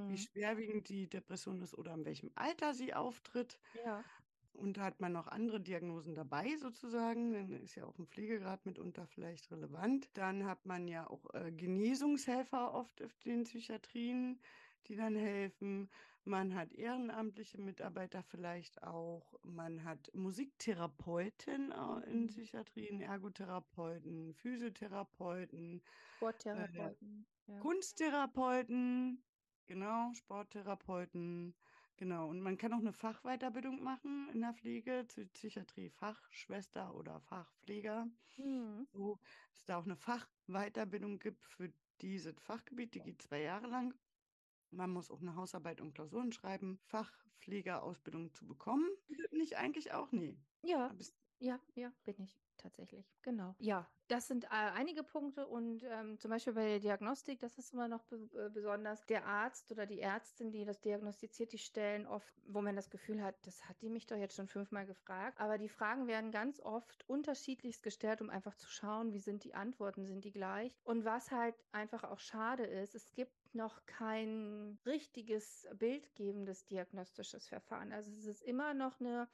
wie Mhm. schwerwiegend die Depression ist oder in welchem Alter sie auftritt. Ja. Und hat man noch andere Diagnosen dabei sozusagen. Dann ist ja auch ein Pflegegrad mitunter vielleicht relevant. Dann hat man ja auch äh, Genesungshelfer oft auf den Psychiatrien, die dann helfen. Man hat ehrenamtliche Mitarbeiter vielleicht auch. Man hat Musiktherapeuten äh, in Mhm. Psychiatrien, Ergotherapeuten, Physiotherapeuten, äh, Sporttherapeuten. Ja. Kunsttherapeuten, genau, Sporttherapeuten, genau. Und man kann auch eine Fachweiterbildung machen in der Pflege, zur Psychiatrie Fachschwester oder Fachpfleger. Mhm. So, es da auch eine Fachweiterbildung gibt für dieses Fachgebiet, die geht zwei Jahre lang. Man muss auch eine Hausarbeit und Klausuren schreiben, Fachpflegerausbildung zu bekommen. Nicht eigentlich auch, nee. Ja. Es- Ja, ja, bin ich tatsächlich. Genau. Ja, das sind äh, einige Punkte und ähm, zum Beispiel bei der Diagnostik, das ist immer noch be äh, besonders, der Arzt oder die Ärztin, die das diagnostiziert, die stellen oft, wo man das Gefühl hat, das hat die mich doch jetzt schon fünfmal gefragt. Aber die Fragen werden ganz oft unterschiedlichst gestellt, um einfach zu schauen, wie sind die Antworten, sind die gleich. Und was halt einfach auch schade ist, es gibt noch kein richtiges bildgebendes diagnostisches Verfahren. Also es ist immer noch eine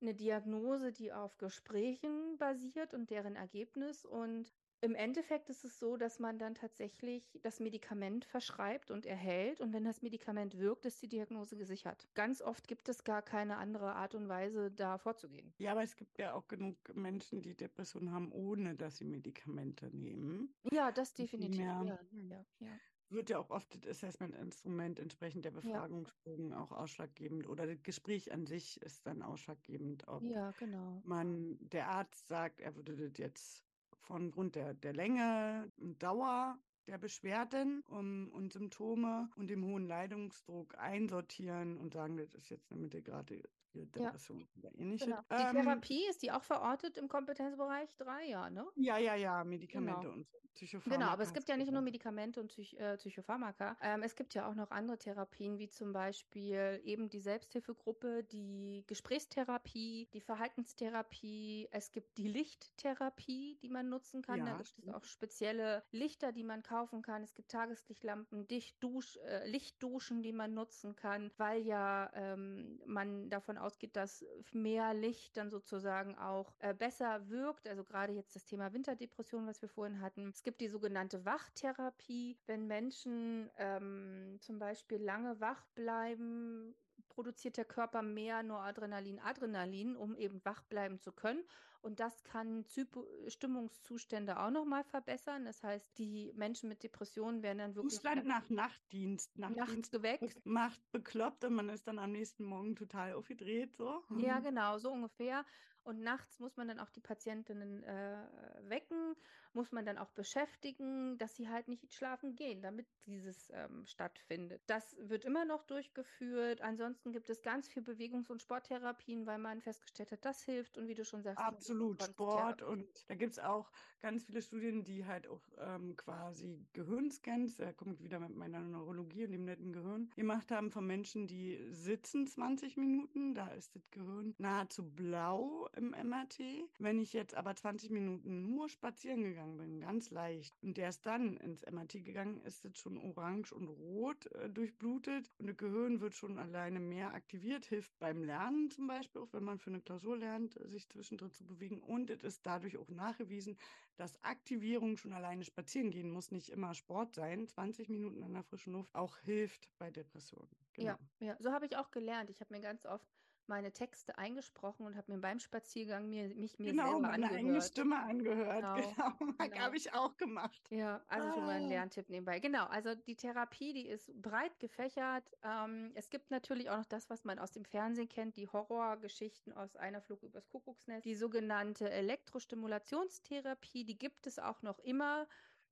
eine Diagnose, die auf Gesprächen basiert und deren Ergebnis. Und im Endeffekt ist es so, dass man dann tatsächlich das Medikament verschreibt und erhält. Und wenn das Medikament wirkt, ist die Diagnose gesichert. Ganz oft gibt es gar keine andere Art und Weise, da vorzugehen. Ja, aber es gibt ja auch genug Menschen, die Depressionen haben, ohne dass sie Medikamente nehmen. Ja, das definitiv. Ja, ja, ja wird ja auch oft das Assessment-Instrument entsprechend der Befragungsbogen ja. auch ausschlaggebend oder das Gespräch an sich ist dann ausschlaggebend, ob ja, genau. man der Arzt sagt, er würde das jetzt von Grund der, der Länge und Dauer der Beschwerden um, und Symptome und dem hohen Leidungsdruck einsortieren und sagen, das ist jetzt eine mittelgradige Depression ja. oder ähnliches. Genau. Die ähm, Therapie ist die auch verortet im Kompetenzbereich 3, ja, ne? Ja, ja, ja, Medikamente genau. und Psychopharmaka. Genau, aber es gibt ja nicht nur Medikamente und Psych äh, Psychopharmaka. Ähm, es gibt ja auch noch andere Therapien, wie zum Beispiel eben die Selbsthilfegruppe, die Gesprächstherapie, die Verhaltenstherapie. Es gibt die Lichttherapie, die man nutzen kann. Ja, da gibt es auch spezielle Lichter, die man kaufen kann. Es gibt Tageslichtlampen, Dichtdusch, äh, Lichtduschen, die man nutzen kann, weil ja ähm, man davon ausgeht, dass mehr Licht dann sozusagen auch äh, besser wirkt. Also gerade jetzt das Thema Winterdepression, was wir vorhin hatten. Es gibt die sogenannte Wachtherapie, wenn Menschen ähm, zum Beispiel lange wach bleiben, produziert der Körper mehr Noradrenalin, Adrenalin, um eben wach bleiben zu können. Und das kann Zypo Stimmungszustände auch nochmal verbessern. Das heißt, die Menschen mit Depressionen werden dann wirklich. Zustand nach Nachtdienst. Nachtdienst geweckt. Macht bekloppt und man ist dann am nächsten Morgen total aufgedreht. So. Ja, genau, so ungefähr. Und nachts muss man dann auch die Patientinnen äh, wecken, muss man dann auch beschäftigen, dass sie halt nicht schlafen gehen, damit dieses ähm, stattfindet. Das wird immer noch durchgeführt. Ansonsten gibt es ganz viel Bewegungs- und Sporttherapien, weil man festgestellt hat, das hilft. Und wie du schon sagst, absolut Sport. Und da gibt es auch ganz viele Studien, die halt auch ähm, quasi Gehirnscans, da komme ich wieder mit meiner Neurologie und dem netten Gehirn, gemacht haben von Menschen, die sitzen 20 Minuten. Da ist das Gehirn nahezu blau im MRT. Wenn ich jetzt aber 20 Minuten nur spazieren gegangen bin, ganz leicht, und der ist dann ins MRT gegangen, ist es schon orange und rot äh, durchblutet und das Gehirn wird schon alleine mehr aktiviert, hilft beim Lernen zum Beispiel, auch wenn man für eine Klausur lernt, sich zwischendrin zu bewegen. Und es ist dadurch auch nachgewiesen, dass Aktivierung schon alleine spazieren gehen muss, nicht immer Sport sein, 20 Minuten in der frischen Luft auch hilft bei Depressionen. Genau. Ja, ja, so habe ich auch gelernt. Ich habe mir ganz oft meine Texte eingesprochen und habe mir beim Spaziergang mir, mich mir genau, selber meine angehört. eigene Stimme angehört. Genau, genau. genau. habe ich auch gemacht. Ja, also ah. schon mal ein. Lerntipp nebenbei. Genau, also die Therapie, die ist breit gefächert. Ähm, es gibt natürlich auch noch das, was man aus dem Fernsehen kennt, die Horrorgeschichten aus einer Flug übers Kuckucksnest. Die sogenannte Elektrostimulationstherapie, die gibt es auch noch immer.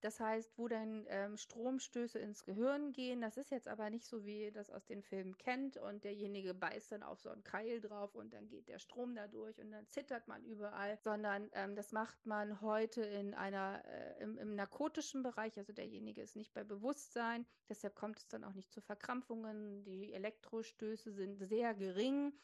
Das heißt, wo dann ähm, Stromstöße ins Gehirn gehen. Das ist jetzt aber nicht so, wie ihr das aus den Filmen kennt. Und derjenige beißt dann auf so einen Keil drauf und dann geht der Strom da durch und dann zittert man überall. Sondern ähm, das macht man heute in einer, äh, im, im narkotischen Bereich. Also derjenige ist nicht bei Bewusstsein. Deshalb kommt es dann auch nicht zu Verkrampfungen. Die Elektrostöße sind sehr gering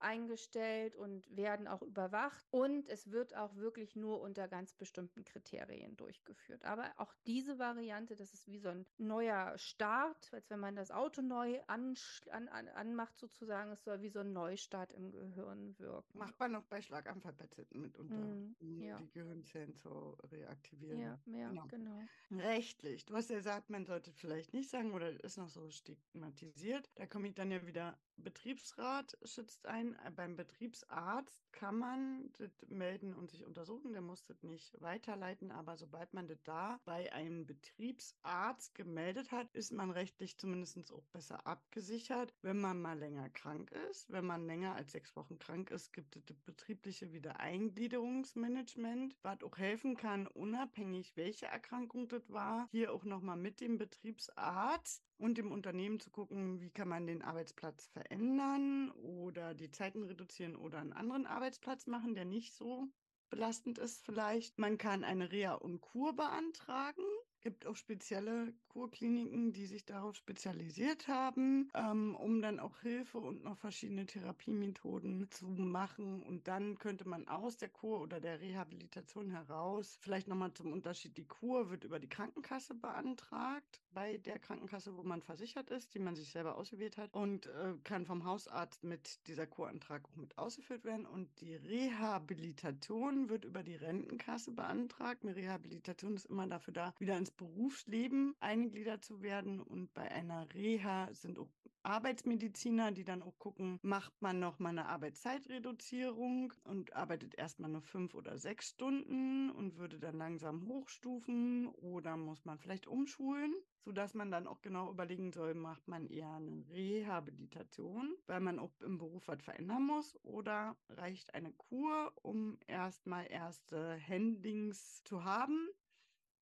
eingestellt und werden auch überwacht. Und es wird auch wirklich nur unter ganz bestimmten Kriterien durchgeführt. Aber auch diese Variante, das ist wie so ein neuer Start, als wenn man das Auto neu an, an, an, anmacht, sozusagen. Es soll wie so ein Neustart im Gehirn wirken. Macht man noch bei Schlaganfallpatienten mitunter, mm, um ja. die Gehirnzellen zu reaktivieren. Ja, ja genau. genau. Rechtlich. Du hast ja gesagt, man sollte vielleicht nicht sagen, oder ist noch so stigmatisiert. Da komme ich dann ja wieder Betriebsrat schützt ein. Äh, beim Betriebsarzt kann man das melden und sich untersuchen. Der muss das nicht weiterleiten, aber sobald man das da bei einem Betriebsarzt gemeldet hat, ist man rechtlich zumindest auch besser abgesichert. Wenn man mal länger krank ist, wenn man länger als sechs Wochen krank ist, gibt es das betriebliche Wiedereingliederungsmanagement, was auch helfen kann, unabhängig welche Erkrankung das war, hier auch nochmal mit dem Betriebsarzt und dem Unternehmen zu gucken, wie kann man den Arbeitsplatz verändern verändern oder die Zeiten reduzieren oder einen anderen Arbeitsplatz machen, der nicht so belastend ist vielleicht. Man kann eine Reha und Kur beantragen gibt auch spezielle Kurkliniken, die sich darauf spezialisiert haben, ähm, um dann auch Hilfe und noch verschiedene Therapiemethoden zu machen. Und dann könnte man aus der Kur oder der Rehabilitation heraus, vielleicht nochmal zum Unterschied, die Kur wird über die Krankenkasse beantragt, bei der Krankenkasse, wo man versichert ist, die man sich selber ausgewählt hat und äh, kann vom Hausarzt mit dieser Kurantrag auch mit ausgeführt werden. Und die Rehabilitation wird über die Rentenkasse beantragt. Eine Rehabilitation ist immer dafür da, wieder ins ins Berufsleben eingegliedert zu werden. Und bei einer Reha sind auch Arbeitsmediziner, die dann auch gucken, macht man noch mal eine Arbeitszeitreduzierung und arbeitet erstmal nur fünf oder sechs Stunden und würde dann langsam hochstufen oder muss man vielleicht umschulen, sodass man dann auch genau überlegen soll, macht man eher eine Rehabilitation, weil man auch im Beruf was verändern muss oder reicht eine Kur, um erstmal erste Handlings zu haben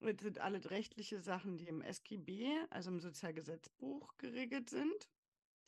das sind alle rechtliche Sachen, die im SGB, also im Sozialgesetzbuch, geregelt sind.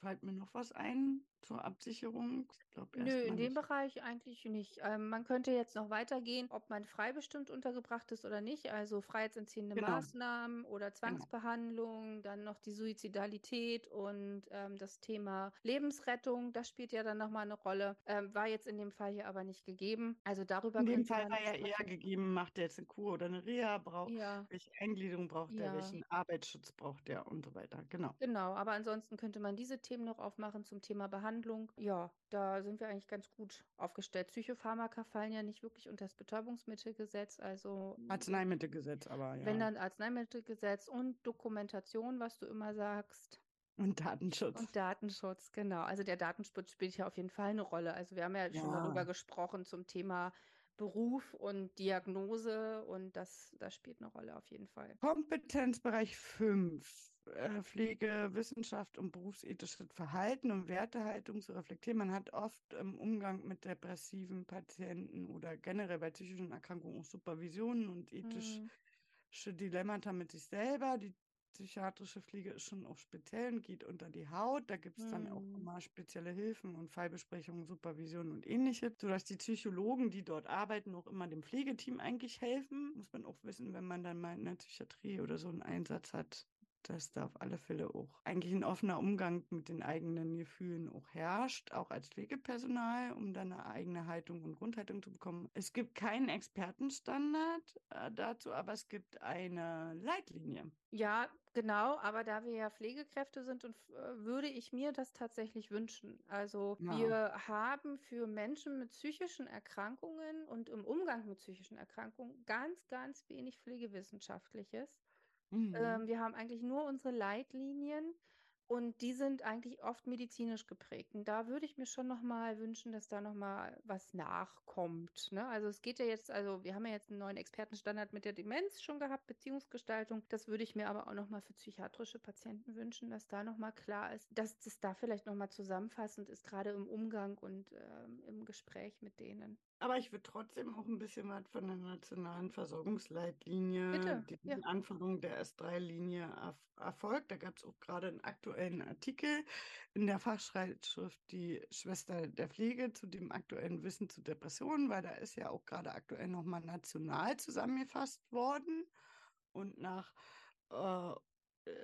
Fällt mir noch was ein zur Absicherung? Ich glaub, Nö, in dem Bereich eigentlich nicht. Ähm, man könnte jetzt noch weitergehen, ob man freibestimmt untergebracht ist oder nicht, also freiheitsentziehende genau. Maßnahmen oder genau. Zwangsbehandlung, genau. dann noch die Suizidalität und ähm, das Thema Lebensrettung, das spielt ja dann nochmal eine Rolle. Ähm, war jetzt in dem Fall hier aber nicht gegeben. Also darüber In dem Fall war ja eher gegeben, macht er jetzt eine Kur oder eine Reha, braucht, ja. welche Eingliederung braucht ja. er, welchen Arbeitsschutz braucht er und so weiter. Genau. Genau, aber ansonsten könnte man diese Themen noch aufmachen zum Thema Behandlung. Ja, da sind wir eigentlich ganz gut aufgestellt. Psychopharmaka fallen ja nicht wirklich unter das Betäubungsmittelgesetz, also Arzneimittelgesetz, aber ja. Wenn dann Arzneimittelgesetz und Dokumentation, was du immer sagst. Und Datenschutz. Und Datenschutz, genau. Also der Datenschutz spielt ja auf jeden Fall eine Rolle. Also wir haben ja, ja. schon darüber gesprochen zum Thema Beruf und Diagnose und das, das spielt eine Rolle auf jeden Fall. Kompetenzbereich 5. Äh, Pflege, Wissenschaft und berufsethisches Verhalten und Wertehaltung zu reflektieren. Man hat oft im Umgang mit depressiven Patienten oder generell bei psychischen Erkrankungen auch Supervisionen und ethische mhm. Dilemmata mit sich selber. Die psychiatrische Pflege ist schon auch speziell und geht unter die Haut. Da gibt es mhm. dann auch mhm. immer spezielle Hilfen und Fallbesprechungen, Supervision und ähnliches, sodass die Psychologen, die dort arbeiten, auch immer dem Pflegeteam eigentlich helfen. Muss man auch wissen, wenn man dann mal in der Psychiatrie oder so einen Einsatz hat, dass da auf alle Fälle auch eigentlich ein offener Umgang mit den eigenen Gefühlen auch herrscht, auch als Pflegepersonal, um dann eine eigene Haltung und Grundhaltung zu bekommen. Es gibt keinen Expertenstandard äh, dazu, aber es gibt eine Leitlinie. Ja, genau, aber da wir ja Pflegekräfte sind und äh, würde ich mir das tatsächlich wünschen. Also ja. wir haben für Menschen mit psychischen Erkrankungen und im Umgang mit psychischen Erkrankungen ganz, ganz wenig Pflegewissenschaftliches. Mhm. Ähm, wir haben eigentlich nur unsere Leitlinien und die sind eigentlich oft medizinisch geprägt. Und da würde ich mir schon nochmal wünschen, dass da nochmal was nachkommt. Ne? Also es geht ja jetzt, also wir haben ja jetzt einen neuen Expertenstandard mit der Demenz schon gehabt, Beziehungsgestaltung. Das würde ich mir aber auch nochmal für psychiatrische Patienten wünschen, dass da nochmal klar ist, dass das da vielleicht nochmal zusammenfassend ist, gerade im Umgang und ähm, im Gespräch mit denen. Aber ich würde trotzdem auch ein bisschen was von der nationalen Versorgungsleitlinie, Bitte, die ja. Anforderung der S3-Linie erf erfolgt. Da gab es auch gerade einen aktuellen Artikel in der Fachschreibschrift Die Schwester der Pflege zu dem aktuellen Wissen zu Depressionen, weil da ist ja auch gerade aktuell nochmal national zusammengefasst worden. Und nach äh,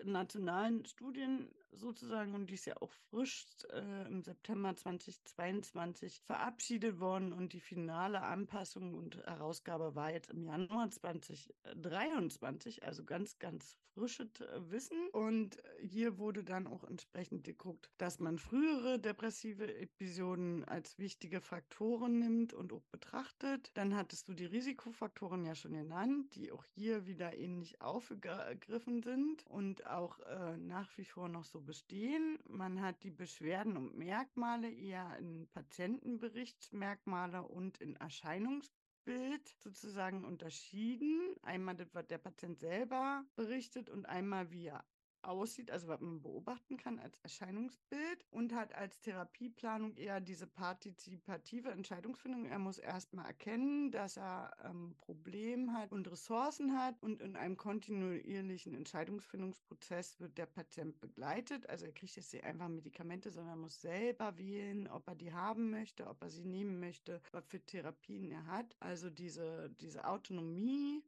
nationalen Studien sozusagen und die ist ja auch frisch äh, im September 2022 verabschiedet worden und die finale Anpassung und Herausgabe war jetzt im Januar 2023, also ganz, ganz frisches äh, Wissen. Und hier wurde dann auch entsprechend geguckt, dass man frühere depressive Episoden als wichtige Faktoren nimmt und auch betrachtet. Dann hattest du die Risikofaktoren ja schon genannt, die auch hier wieder ähnlich aufgegriffen sind und auch äh, nach wie vor noch so bestehen. Man hat die Beschwerden und Merkmale eher in Patientenberichtsmerkmale und in Erscheinungsbild sozusagen unterschieden. Einmal das, was der Patient selber berichtet und einmal wie er aussieht, also was man beobachten kann als Erscheinungsbild und hat als Therapieplanung eher diese partizipative Entscheidungsfindung. Er muss erstmal erkennen, dass er ein ähm, Problem hat und Ressourcen hat und in einem kontinuierlichen Entscheidungsfindungsprozess wird der Patient begleitet. Also er kriegt jetzt nicht einfach Medikamente, sondern muss selber wählen, ob er die haben möchte, ob er sie nehmen möchte, was für Therapien er hat. Also diese, diese Autonomie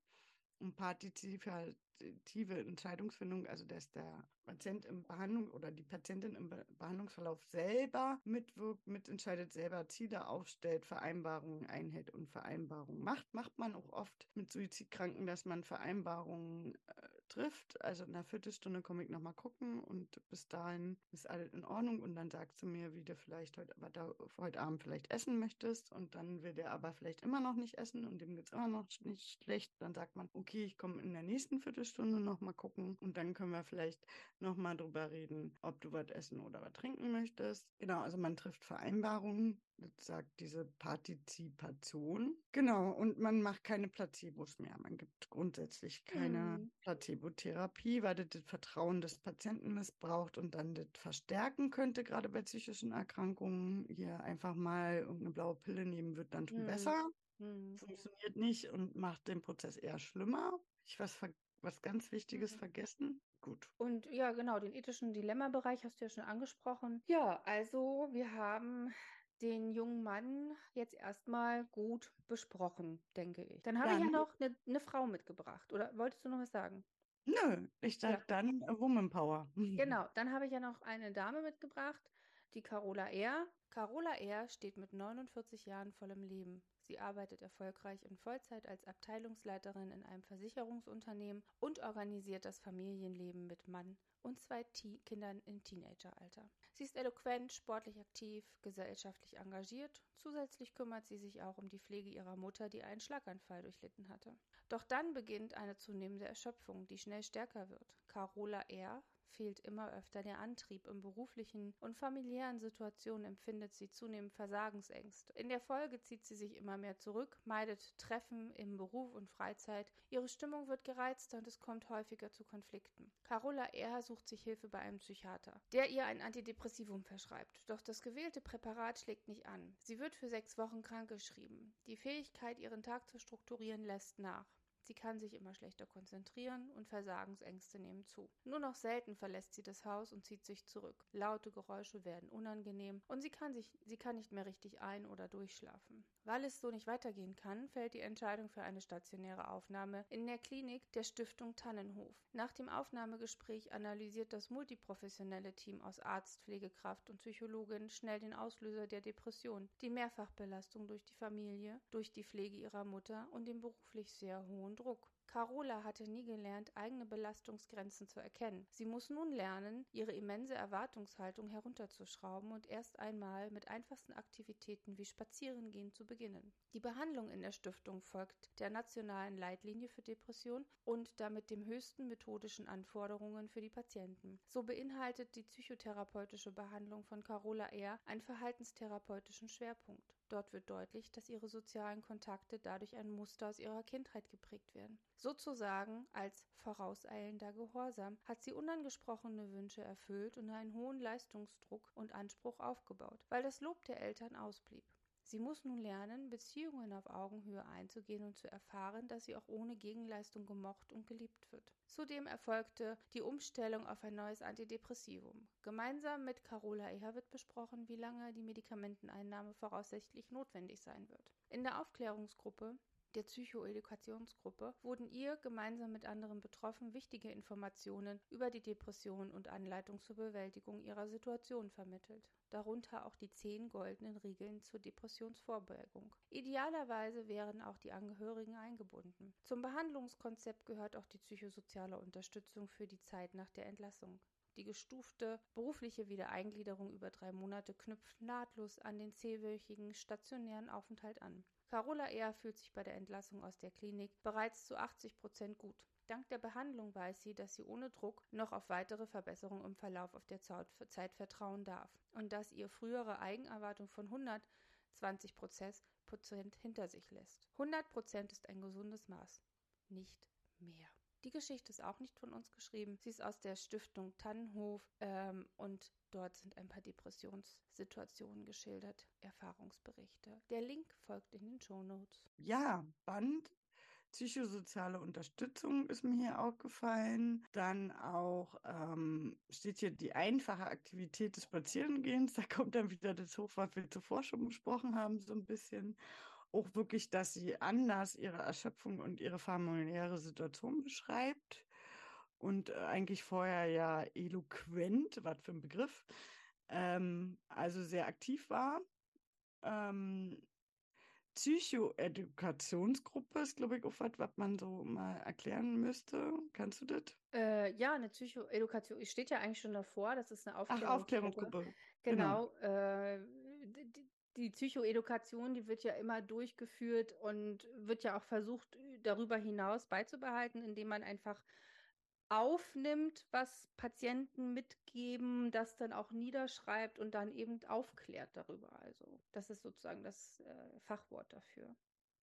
und partizipative Entscheidungsfindung, also dass der Patient im Behandlung oder die Patientin im Behandlungsverlauf selber mitwirkt, mitentscheidet, selber Ziele aufstellt, Vereinbarungen einhält und Vereinbarungen macht. Macht man auch oft mit Suizidkranken, dass man Vereinbarungen äh, trifft. Also in einer Viertelstunde komme ich nochmal gucken und bis dahin ist alles in Ordnung und dann sagst du mir, wie du vielleicht heute, da, heute Abend vielleicht essen möchtest und dann will der aber vielleicht immer noch nicht essen und dem geht es immer noch nicht schlecht. Dann sagt man, okay, ich komme in der nächsten Viertelstunde nochmal gucken und dann können wir vielleicht nochmal drüber reden, ob du was essen oder was trinken möchtest. Genau, also man trifft Vereinbarungen, sagt diese Partizipation. Genau, und man macht keine Placebos mehr. Man gibt grundsätzlich keine mhm. Placebotherapie, weil das das Vertrauen des Patienten missbraucht und dann das verstärken könnte, gerade bei psychischen Erkrankungen. Hier einfach mal irgendeine blaue Pille nehmen wird dann schon mhm. besser. Mhm. Funktioniert nicht und macht den Prozess eher schlimmer. Ich was, was ganz Wichtiges mhm. vergessen. Gut. Und ja, genau, den ethischen Dilemma-Bereich hast du ja schon angesprochen. Ja, also wir haben den jungen Mann jetzt erstmal gut besprochen, denke ich. Dann habe ich ja noch eine ne Frau mitgebracht. Oder wolltest du noch was sagen? Nö, ich sage ja. dann Woman Power. Genau, dann habe ich ja noch eine Dame mitgebracht, die Carola R. Carola R. steht mit 49 Jahren vollem Leben. Sie arbeitet erfolgreich in Vollzeit als Abteilungsleiterin in einem Versicherungsunternehmen und organisiert das Familienleben mit Mann und zwei T Kindern im Teenageralter. Sie ist eloquent, sportlich aktiv, gesellschaftlich engagiert. Zusätzlich kümmert sie sich auch um die Pflege ihrer Mutter, die einen Schlaganfall durchlitten hatte. Doch dann beginnt eine zunehmende Erschöpfung, die schnell stärker wird. Carola R fehlt immer öfter der Antrieb. Im beruflichen und familiären Situationen empfindet sie zunehmend Versagensängste. In der Folge zieht sie sich immer mehr zurück, meidet Treffen im Beruf und Freizeit. Ihre Stimmung wird gereizter und es kommt häufiger zu Konflikten. Carola R. sucht sich Hilfe bei einem Psychiater, der ihr ein Antidepressivum verschreibt. Doch das gewählte Präparat schlägt nicht an. Sie wird für sechs Wochen krankgeschrieben. Die Fähigkeit, ihren Tag zu strukturieren, lässt nach. Sie kann sich immer schlechter konzentrieren und Versagensängste nehmen zu. Nur noch selten verlässt sie das Haus und zieht sich zurück. Laute Geräusche werden unangenehm und sie kann, sich, sie kann nicht mehr richtig ein- oder durchschlafen. Weil es so nicht weitergehen kann, fällt die Entscheidung für eine stationäre Aufnahme in der Klinik der Stiftung Tannenhof. Nach dem Aufnahmegespräch analysiert das multiprofessionelle Team aus Arzt, Pflegekraft und Psychologin schnell den Auslöser der Depression, die Mehrfachbelastung durch die Familie, durch die Pflege ihrer Mutter und den beruflich sehr hohen Druck. Carola hatte nie gelernt, eigene Belastungsgrenzen zu erkennen. Sie muss nun lernen, ihre immense Erwartungshaltung herunterzuschrauben und erst einmal mit einfachsten Aktivitäten wie Spazierengehen zu beginnen. Die Behandlung in der Stiftung folgt der nationalen Leitlinie für Depression und damit den höchsten methodischen Anforderungen für die Patienten. So beinhaltet die psychotherapeutische Behandlung von Carola R. einen verhaltenstherapeutischen Schwerpunkt. Dort wird deutlich, dass ihre sozialen Kontakte dadurch ein Muster aus ihrer Kindheit geprägt werden. Sozusagen als vorauseilender Gehorsam hat sie unangesprochene Wünsche erfüllt und einen hohen Leistungsdruck und Anspruch aufgebaut, weil das Lob der Eltern ausblieb. Sie muss nun lernen, Beziehungen auf Augenhöhe einzugehen und zu erfahren, dass sie auch ohne Gegenleistung gemocht und geliebt wird. Zudem erfolgte die Umstellung auf ein neues Antidepressivum. Gemeinsam mit Carola Eher wird besprochen, wie lange die Medikamenteneinnahme voraussichtlich notwendig sein wird. In der Aufklärungsgruppe der Psychoedukationsgruppe wurden ihr gemeinsam mit anderen Betroffenen wichtige Informationen über die Depression und Anleitung zur Bewältigung ihrer Situation vermittelt, darunter auch die zehn goldenen Regeln zur Depressionsvorbeugung. Idealerweise wären auch die Angehörigen eingebunden. Zum Behandlungskonzept gehört auch die psychosoziale Unterstützung für die Zeit nach der Entlassung. Die gestufte berufliche Wiedereingliederung über drei Monate knüpft nahtlos an den zehnwöchigen stationären Aufenthalt an. Carola R. fühlt sich bei der Entlassung aus der Klinik bereits zu 80 Prozent gut. Dank der Behandlung weiß sie, dass sie ohne Druck noch auf weitere Verbesserungen im Verlauf auf der Zeit vertrauen darf und dass ihr frühere Eigenerwartung von 120 Prozent hinter sich lässt. 100 Prozent ist ein gesundes Maß, nicht mehr. Die Geschichte ist auch nicht von uns geschrieben. Sie ist aus der Stiftung Tannenhof ähm, und dort sind ein paar Depressionssituationen geschildert, Erfahrungsberichte. Der Link folgt in den Show Notes. Ja, Band Psychosoziale Unterstützung ist mir hier aufgefallen. Dann auch ähm, steht hier die einfache Aktivität des Spazierengehens. Da kommt dann wieder das hoch, was wir zuvor schon besprochen haben, so ein bisschen. Auch wirklich, dass sie anders ihre Erschöpfung und ihre familiäre Situation beschreibt. Und äh, eigentlich vorher ja eloquent, was für ein Begriff, ähm, also sehr aktiv war. Ähm, Psychoedukationsgruppe ist, glaube ich, auch was, was man so mal erklären müsste. Kannst du das? Äh, ja, eine Psychoedukation steht ja eigentlich schon davor. Das ist eine Aufklärungsgruppe. Ach, Aufklärungsgruppe. Genau. genau. Äh, die, die Psychoedukation, die wird ja immer durchgeführt und wird ja auch versucht, darüber hinaus beizubehalten, indem man einfach aufnimmt, was Patienten mitgeben, das dann auch niederschreibt und dann eben aufklärt darüber. Also das ist sozusagen das äh, Fachwort dafür.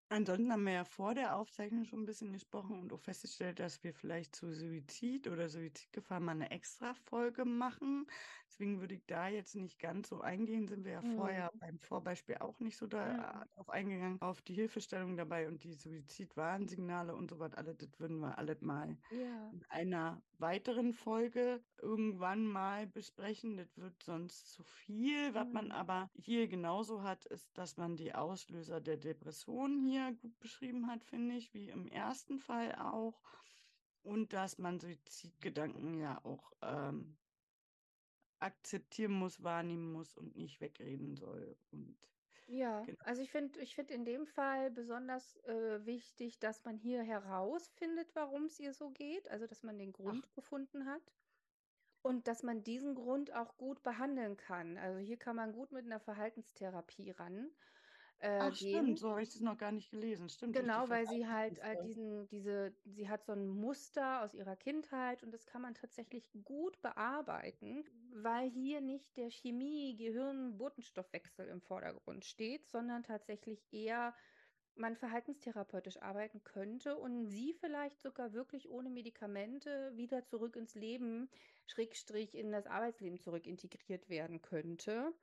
Ansonsten haben wir ja vor der Aufzeichnung schon ein bisschen gesprochen und auch festgestellt, dass wir vielleicht zu Suizid oder Suizidgefahr mal eine extra Folge machen. Deswegen würde ich da jetzt nicht ganz so eingehen. Sind wir ja mhm. vorher beim Vorbeispiel auch nicht so darauf mhm. eingegangen, auf die Hilfestellung dabei und die Suizidwarnsignale und so was. Alles, das würden wir alles mal ja. in einer weiteren Folge irgendwann mal besprechen. Das wird sonst zu viel. Was man mhm. aber hier genauso hat, ist, dass man die Auslöser der Depression hier gut beschrieben hat, finde ich, wie im ersten Fall auch. Und dass man Suizidgedanken ja auch ähm, akzeptieren muss, wahrnehmen muss und nicht wegreden soll. Und ja, genau. also ich finde ich finde in dem Fall besonders äh, wichtig, dass man hier herausfindet, warum es ihr so geht, also dass man den Grund Ach. gefunden hat und dass man diesen Grund auch gut behandeln kann. Also hier kann man gut mit einer Verhaltenstherapie ran. Äh, Ach, gehen. stimmt, so habe ich das noch gar nicht gelesen. Stimmt. Genau, weil sie halt äh, diesen, diese, sie hat so ein Muster aus ihrer Kindheit und das kann man tatsächlich gut bearbeiten, weil hier nicht der Chemie-Gehirn-Botenstoffwechsel im Vordergrund steht, sondern tatsächlich eher man verhaltenstherapeutisch arbeiten könnte und sie vielleicht sogar wirklich ohne Medikamente wieder zurück ins Leben, Schrägstrich in das Arbeitsleben zurück integriert werden könnte.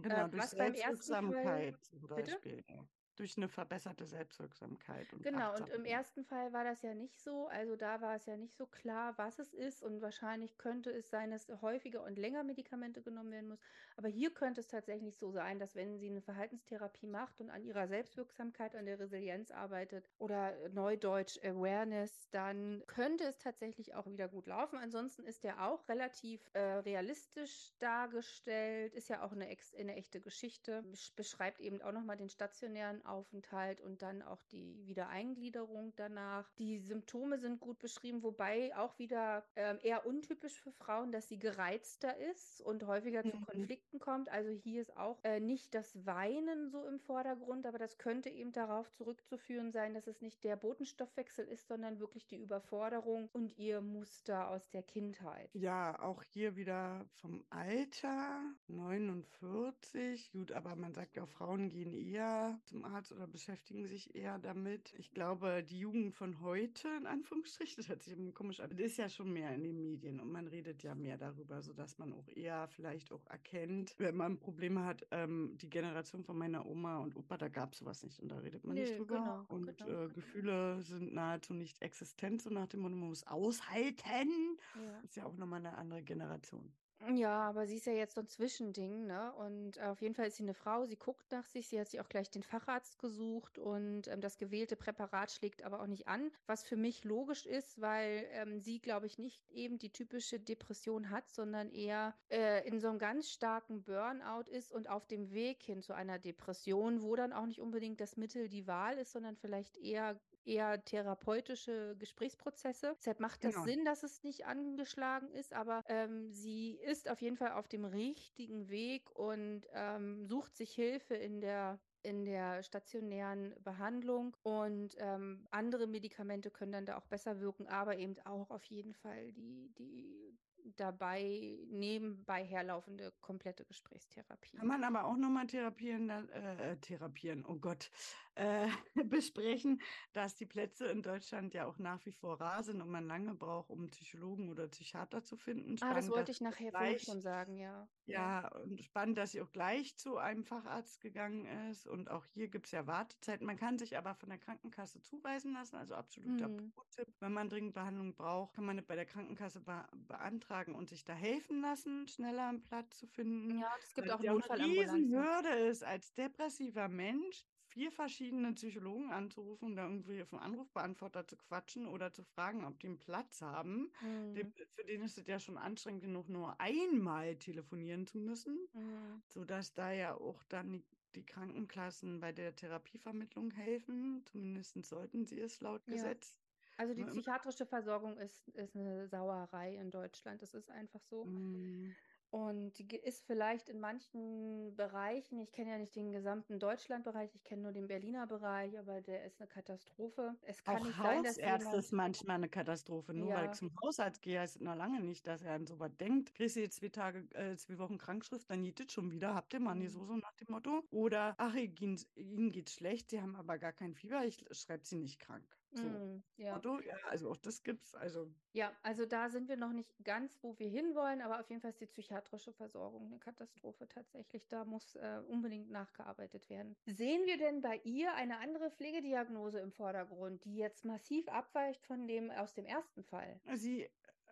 Genau, äh, durch Selbstwirksamkeit zum Beispiel. Bitte? Durch eine verbesserte Selbstwirksamkeit. Und genau, und im ersten Fall war das ja nicht so. Also da war es ja nicht so klar, was es ist. Und wahrscheinlich könnte es sein, dass häufiger und länger Medikamente genommen werden muss. Aber hier könnte es tatsächlich so sein, dass wenn sie eine Verhaltenstherapie macht und an ihrer Selbstwirksamkeit, an der Resilienz arbeitet oder Neudeutsch Awareness, dann könnte es tatsächlich auch wieder gut laufen. Ansonsten ist der auch relativ äh, realistisch dargestellt, ist ja auch eine, eine echte Geschichte, beschreibt eben auch nochmal den stationären Aufenthalt und dann auch die Wiedereingliederung danach. Die Symptome sind gut beschrieben, wobei auch wieder äh, eher untypisch für Frauen, dass sie gereizter ist und häufiger mhm. zu Konflikten kommt. Also hier ist auch äh, nicht das Weinen so im Vordergrund, aber das könnte eben darauf zurückzuführen sein, dass es nicht der Botenstoffwechsel ist, sondern wirklich die Überforderung und ihr Muster aus der Kindheit. Ja, auch hier wieder vom Alter 49. Gut, aber man sagt ja, Frauen gehen eher zum Arzt oder beschäftigen sich eher damit. Ich glaube, die Jugend von heute, in Anführungsstrichen, das hört sich immer komisch an, ist ja schon mehr in den Medien und man redet ja mehr darüber, sodass man auch eher vielleicht auch erkennt, wenn man Probleme hat, ähm, die Generation von meiner Oma und Opa, da gab es sowas nicht und da redet man nee, nicht drüber. Genau, und genau, äh, genau. Gefühle sind nahezu nicht existent, so nach dem Motto, man muss aushalten. Ja. ist ja auch nochmal eine andere Generation. Ja, aber sie ist ja jetzt so ein Zwischending, ne? Und auf jeden Fall ist sie eine Frau, sie guckt nach sich, sie hat sich auch gleich den Facharzt gesucht und ähm, das gewählte Präparat schlägt aber auch nicht an, was für mich logisch ist, weil ähm, sie, glaube ich, nicht eben die typische Depression hat, sondern eher äh, in so einem ganz starken Burnout ist und auf dem Weg hin zu einer Depression, wo dann auch nicht unbedingt das Mittel die Wahl ist, sondern vielleicht eher eher therapeutische Gesprächsprozesse. Deshalb macht das genau. Sinn, dass es nicht angeschlagen ist, aber ähm, sie ist auf jeden Fall auf dem richtigen Weg und ähm, sucht sich Hilfe in der in der stationären Behandlung und ähm, andere Medikamente können dann da auch besser wirken, aber eben auch auf jeden Fall die, die dabei nebenbei herlaufende komplette Gesprächstherapie. Kann man aber auch nochmal therapieren, äh, äh, therapieren, oh Gott, äh, besprechen, dass die Plätze in Deutschland ja auch nach wie vor rar sind und man lange braucht, um Psychologen oder Psychiater zu finden. Ah, das Spannend, wollte ich nachher gleich, schon sagen, ja. Ja. und spannend, dass sie auch gleich zu einem Facharzt gegangen ist. Und auch hier gibt es ja Wartezeiten. Man kann sich aber von der Krankenkasse zuweisen lassen, also absoluter Hm. Pro-Tipp. Wenn man dringend Behandlung braucht, kann man das bei der Krankenkasse be beantragen und sich da helfen lassen, schneller einen Platz zu finden. Ja, es gibt Weil auch es auch eine Notfallambulanzen. Riesenhürde ist, als depressiver Mensch vier verschiedene Psychologen anzurufen und da irgendwie auf einen Anrufbeantworter zu quatschen oder zu fragen, ob die einen Platz haben. Hm. Dem, für den ist es ja schon anstrengend genug, nur einmal telefonieren zu müssen, Hm. sodass da ja auch dann die, die Krankenkassen bei der Therapievermittlung helfen. Zumindest sollten sie es laut Ja. Gesetz. Also die psychiatrische Versorgung ist, ist eine Sauerei in Deutschland. Das ist einfach so. Mm, Und die ist vielleicht in manchen Bereichen, ich kenne ja nicht den gesamten Deutschlandbereich, ich kenne nur den Berliner Bereich, aber der ist eine Katastrophe. Es kann Auch nicht sein, dass Hausärzte jemand, ist manchmal eine Katastrophe. Nur weil Ja. ich zum Hausarzt gehe, heißt es noch lange nicht, dass er an sowas denkt. Kriegst du jetzt zwei Tage, äh, zwei Wochen Krankschrift, dann geht es schon wieder. Habt ihr mal Mhm. nicht so, so nach dem Motto? Oder, ach, ihnen geht's schlecht, sie haben aber gar kein Fieber, ich schreibe sie nicht krank. So. Mm, ja. Motto, ja, also auch das gibt's. Also, Ja, also da sind wir noch nicht ganz, wo wir hinwollen, aber auf jeden Fall ist die psychiatrische Versorgung eine Katastrophe tatsächlich. Da muss äh, unbedingt nachgearbeitet werden. Sehen wir denn bei ihr eine andere Pflegediagnose im Vordergrund, die jetzt massiv abweicht von dem aus dem ersten Fall? sie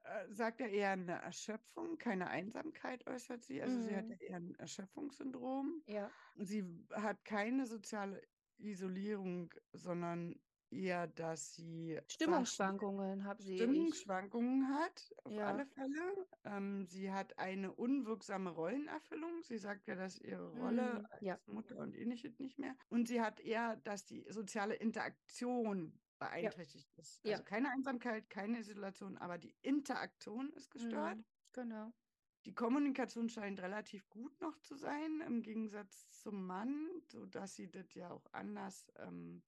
äh, sagt ja eher eine Erschöpfung, keine Einsamkeit äußert sie. Also sie hat Mhm. ja eher ein Erschöpfungssyndrom. Ja, Sie hat keine soziale Isolierung, sondern eher, dass sie Stimmungsschwankungen ich. Stimmungsschwankungen hat, auf Ja. alle Fälle. Ähm, sie hat eine unwirksame Rollenerfüllung. Sie sagt ja, dass ihre Rolle Mm, als ja. Mutter und ähnliches nicht mehr. Und sie hat eher, dass die soziale Interaktion beeinträchtigt ist. Ja. Also keine Einsamkeit, keine Isolation, aber die Interaktion ist gestört. Mm, genau. Die Kommunikation scheint relativ gut noch zu sein, im Gegensatz zum Mann, sodass sie das ja auch anders ähm,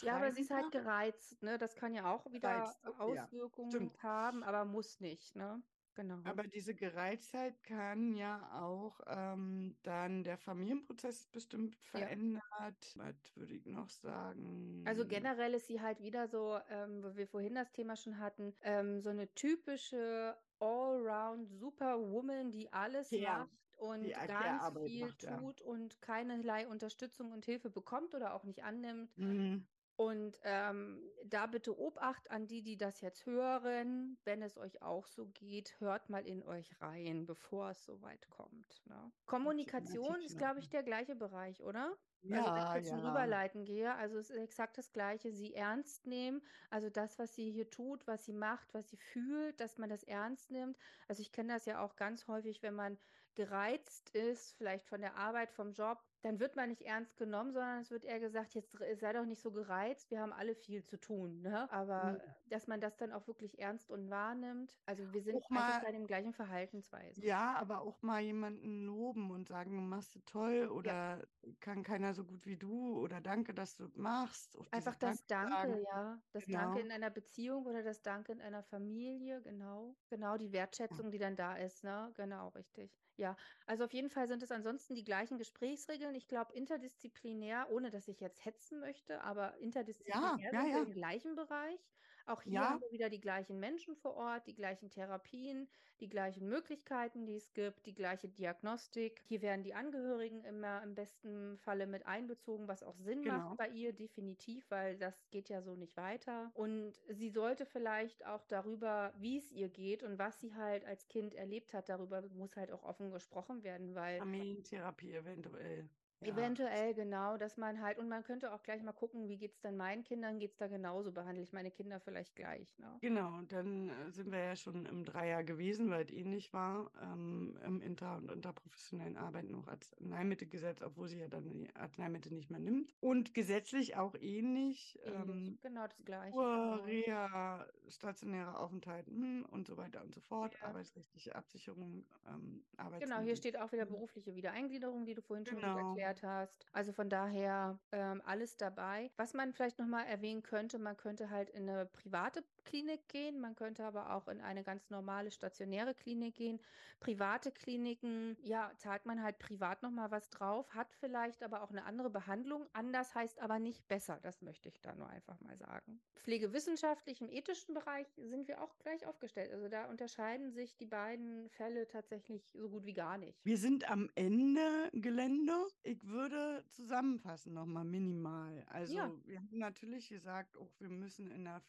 Ja, aber sie ist halt gereizt, ne? Das kann ja auch wieder Gereizt, ja, Auswirkungen stimmt. haben, aber muss nicht, ne? Genau. Aber diese Gereiztheit kann ja auch ähm, dann der Familienprozess bestimmt Ja. verändert. Was würde ich noch sagen? Also generell ist sie halt wieder so, ähm, wo wir vorhin das Thema schon hatten, ähm, so eine typische Allround Superwoman, die alles Care, macht und ganz viel macht, ja. tut und keinerlei Unterstützung und Hilfe bekommt oder auch nicht annimmt. Mhm. Und ähm, da bitte Obacht an die, die das jetzt hören. Wenn es euch auch so geht, hört mal in euch rein, bevor es so weit kommt. Ne? Kommunikation ist, glaube ich, der gleiche Bereich, oder? Also wenn Ja, ich jetzt ja. rüberleiten gehe, also es ist exakt das Gleiche, sie ernst nehmen, also das, was sie hier tut, was sie macht, was sie fühlt, dass man das ernst nimmt. Also ich kenne das ja auch ganz häufig, wenn man gereizt ist, vielleicht von der Arbeit, vom Job, dann wird man nicht ernst genommen, sondern es wird eher gesagt, jetzt sei doch nicht so gereizt, wir haben alle viel zu tun, ne? Aber Mhm. Dass man das dann auch wirklich ernst und wahrnimmt, also wir sind Auch mal- bei den gleichen Verhaltensweisen. Ja, aber auch mal jemanden loben und sagen, du machst es toll oder kann keiner so gut wie du oder danke, dass du machst. Einfach das Danke, sagen. ja. Das Danke Genau. in einer Beziehung oder das Danke in einer Familie, genau. Genau, die Wertschätzung, die dann da ist, ne? Genau, richtig. Ja, also auf jeden Fall sind es ansonsten die gleichen Gesprächsregeln. Ich glaube, interdisziplinär, ohne dass ich jetzt hetzen möchte, aber interdisziplinär ja, sind wir ja. im gleichen Bereich. Auch hier Ja. haben wir wieder die gleichen Menschen vor Ort, die gleichen Therapien, die gleichen Möglichkeiten, die es gibt, die gleiche Diagnostik. Hier werden die Angehörigen immer im besten Falle mit einbezogen, was auch Sinn Genau. macht bei ihr, definitiv, weil das geht ja so nicht weiter. Und sie sollte vielleicht auch darüber, wie es ihr geht und was sie halt als Kind erlebt hat, darüber muss halt auch offen gesprochen werden, weil Familientherapie eventuell. Ja. Eventuell, genau, dass man halt, und man könnte auch gleich mal gucken, wie geht's denn meinen Kindern? Geht's da genauso? Behandle ich meine Kinder vielleicht gleich, ne? Genau, und dann äh, sind wir ja schon im Dreier gewesen, weil es ähnlich war, ähm, im inter- und interprofessionellen Arbeiten noch Arzneimittelgesetz, obwohl sie ja dann die Arzneimittel nicht mehr nimmt. Und gesetzlich auch ähnlich. Ähnlich, Ähm, genau das Gleiche. Genau. Reha, stationärer Aufenthalt hm, und so weiter und so fort, Ja. arbeitsrechtliche Absicherung, ähm, Genau, hier steht auch wieder Mhm. berufliche Wiedereingliederung, die du vorhin schon Genau. erklärt erklärt hast. Also von daher ähm, alles dabei. Was man vielleicht nochmal erwähnen könnte, man könnte halt in eine private Klinik gehen, man könnte aber auch in eine ganz normale stationäre Klinik gehen. Private Kliniken, ja, zahlt man halt privat nochmal was drauf, hat vielleicht aber auch eine andere Behandlung. Anders heißt aber nicht besser. Das möchte ich da nur einfach mal sagen. Pflegewissenschaftlich im ethischen Bereich sind wir auch gleich aufgestellt. Also da unterscheiden sich die beiden Fälle tatsächlich so gut wie gar nicht. Wir sind am Ende Gelände. Ich würde zusammenfassen nochmal minimal. Also ja. wir haben natürlich gesagt, auch wir müssen in der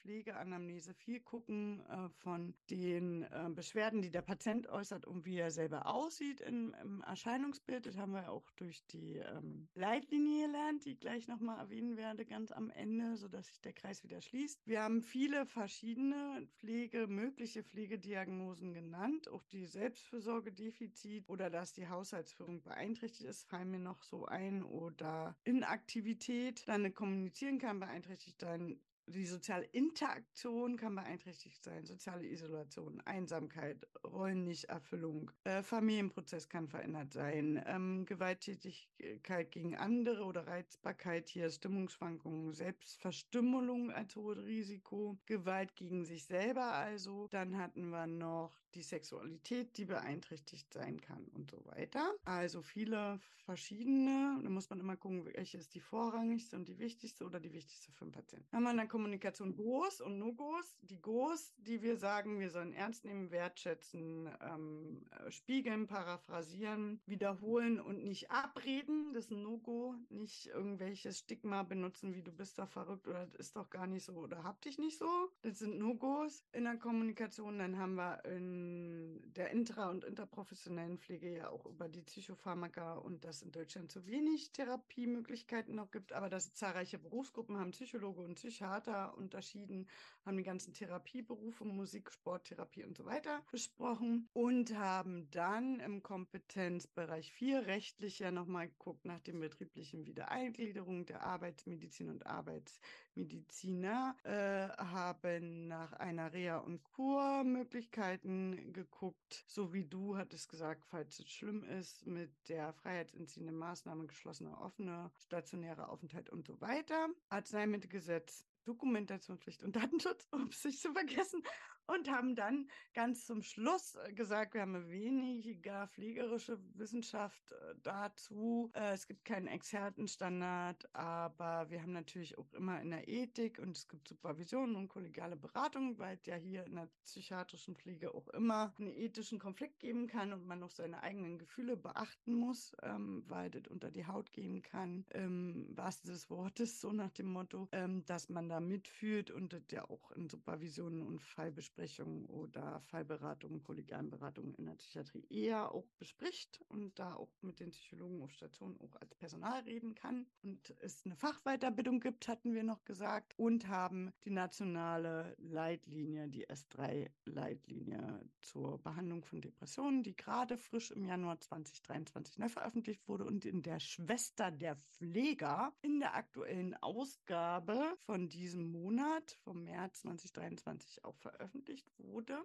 Pflegeanamnese viel gucken äh, von den äh, Beschwerden, die der Patient äußert und wie er selber aussieht im, im Erscheinungsbild. Das haben wir auch durch die ähm, Leitlinie gelernt, die ich gleich nochmal erwähnen werde, ganz am Ende, sodass sich der Kreis wieder schließt. Wir haben viele verschiedene Pflege, mögliche Pflegediagnosen genannt, auch die Selbstfürsorgedefizit oder dass die Haushaltsführung beeinträchtigt ist, fallen mir noch so ein oder Inaktivität, dann kommunizieren kann beeinträchtigt sein, die soziale Interaktion kann beeinträchtigt sein, soziale Isolation, Einsamkeit, Rollennichterfüllung, äh, Familienprozess kann verändert sein, ähm, Gewalttätigkeit gegen andere oder Reizbarkeit hier, Stimmungsschwankungen, Selbstverstümmelung als hohes Risiko, Gewalt gegen sich selber also. Dann hatten wir noch die Sexualität, die beeinträchtigt sein kann und so weiter. Also viele verschiedene. Da muss man immer gucken, welche ist die vorrangigste und die wichtigste oder die wichtigste für den Patienten. Dann Kommunikation Go's und No-Go's. Die Go's, die wir sagen, wir sollen ernst nehmen, wertschätzen, ähm, spiegeln, paraphrasieren, wiederholen und nicht abreden. Das ist ein No-Go. Nicht irgendwelches Stigma benutzen, wie du bist doch verrückt oder das ist doch gar nicht so oder hab dich nicht so. Das sind No-Go's in der Kommunikation. Dann haben wir in der intra- und interprofessionellen Pflege ja auch über die Psychopharmaka und dass in Deutschland zu wenig Therapiemöglichkeiten noch gibt, aber dass zahlreiche Berufsgruppen haben Psychologe und Psychiater unterschieden, haben die ganzen Therapieberufe, Musik, Sporttherapie und so weiter besprochen und haben dann im Kompetenzbereich 4 rechtlich ja nochmal geguckt nach den betrieblichen Wiedereingliederungen der Arbeitsmedizin und Arbeitsmediziner, äh, haben nach einer Reha- und Kurmöglichkeiten geguckt, so wie du hattest gesagt, falls es schlimm ist, mit der freiheitsentziehenden Maßnahme geschlossener, offener, stationärer Aufenthalt und so weiter. Arzneimittelgesetz, Dokumentationspflicht und Datenschutz, um es nicht zu vergessen und haben dann ganz zum Schluss äh, gesagt, wir haben weniger pflegerische Wissenschaft äh, dazu. Äh, es gibt keinen Expertenstandard, aber wir haben natürlich auch immer in der Ethik und es gibt Supervision und kollegiale Beratung, weil es ja hier in der psychiatrischen Pflege auch immer einen ethischen Konflikt geben kann und man auch seine eigenen Gefühle beachten muss, ähm, weil das unter die Haut gehen kann, im wahrsten des Wortes, so nach dem Motto, ähm, dass man da mitfühlt und das ja auch in Supervisionen und Fallbesprechungen Rechtsprechung oder Fallberatung, Kollegialberatung in der Psychiatrie eher auch bespricht und da auch mit den Psychologen auf Station auch als Personal reden kann. Und es eine Fachweiterbildung gibt, hatten wir noch gesagt und haben die nationale Leitlinie, die S3-Leitlinie zur Behandlung von Depressionen, die gerade frisch im Januar 2023 neu veröffentlicht wurde und in der Schwester der Pfleger in der aktuellen Ausgabe von diesem Monat vom März 2023 auch veröffentlicht veröffentlicht wurde.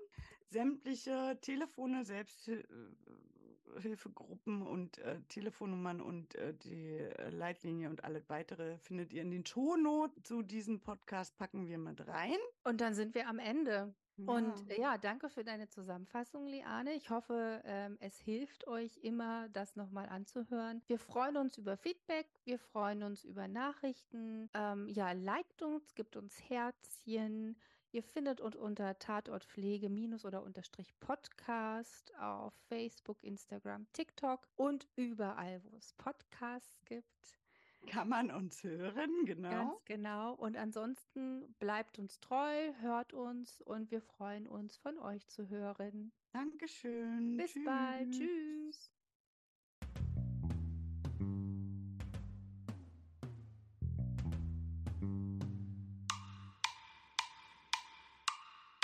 Sämtliche Telefone, Selbsthilfegruppen und äh, Telefonnummern und äh, die äh, Leitlinie und alle weitere findet ihr in den Shownotes zu diesem Podcast, packen wir mit rein. Und dann sind wir am Ende. Und ja, danke für deine Zusammenfassung, Liane. Ich hoffe, ähm, es hilft euch immer, das nochmal anzuhören. Wir freuen uns über Feedback, wir freuen uns über Nachrichten. Ähm, ja, liked uns, gibt uns Herzchen. Ihr findet uns unter Tatortpflege oder unterstrich Podcast auf Facebook, Instagram, TikTok und überall, wo es Podcasts gibt. Kann man uns hören, genau. Ganz genau. Und ansonsten bleibt uns treu, hört uns und wir freuen uns, von euch zu hören. Dankeschön. Bis Tschüss. bald. Tschüss.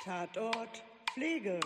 Tatort Pflege.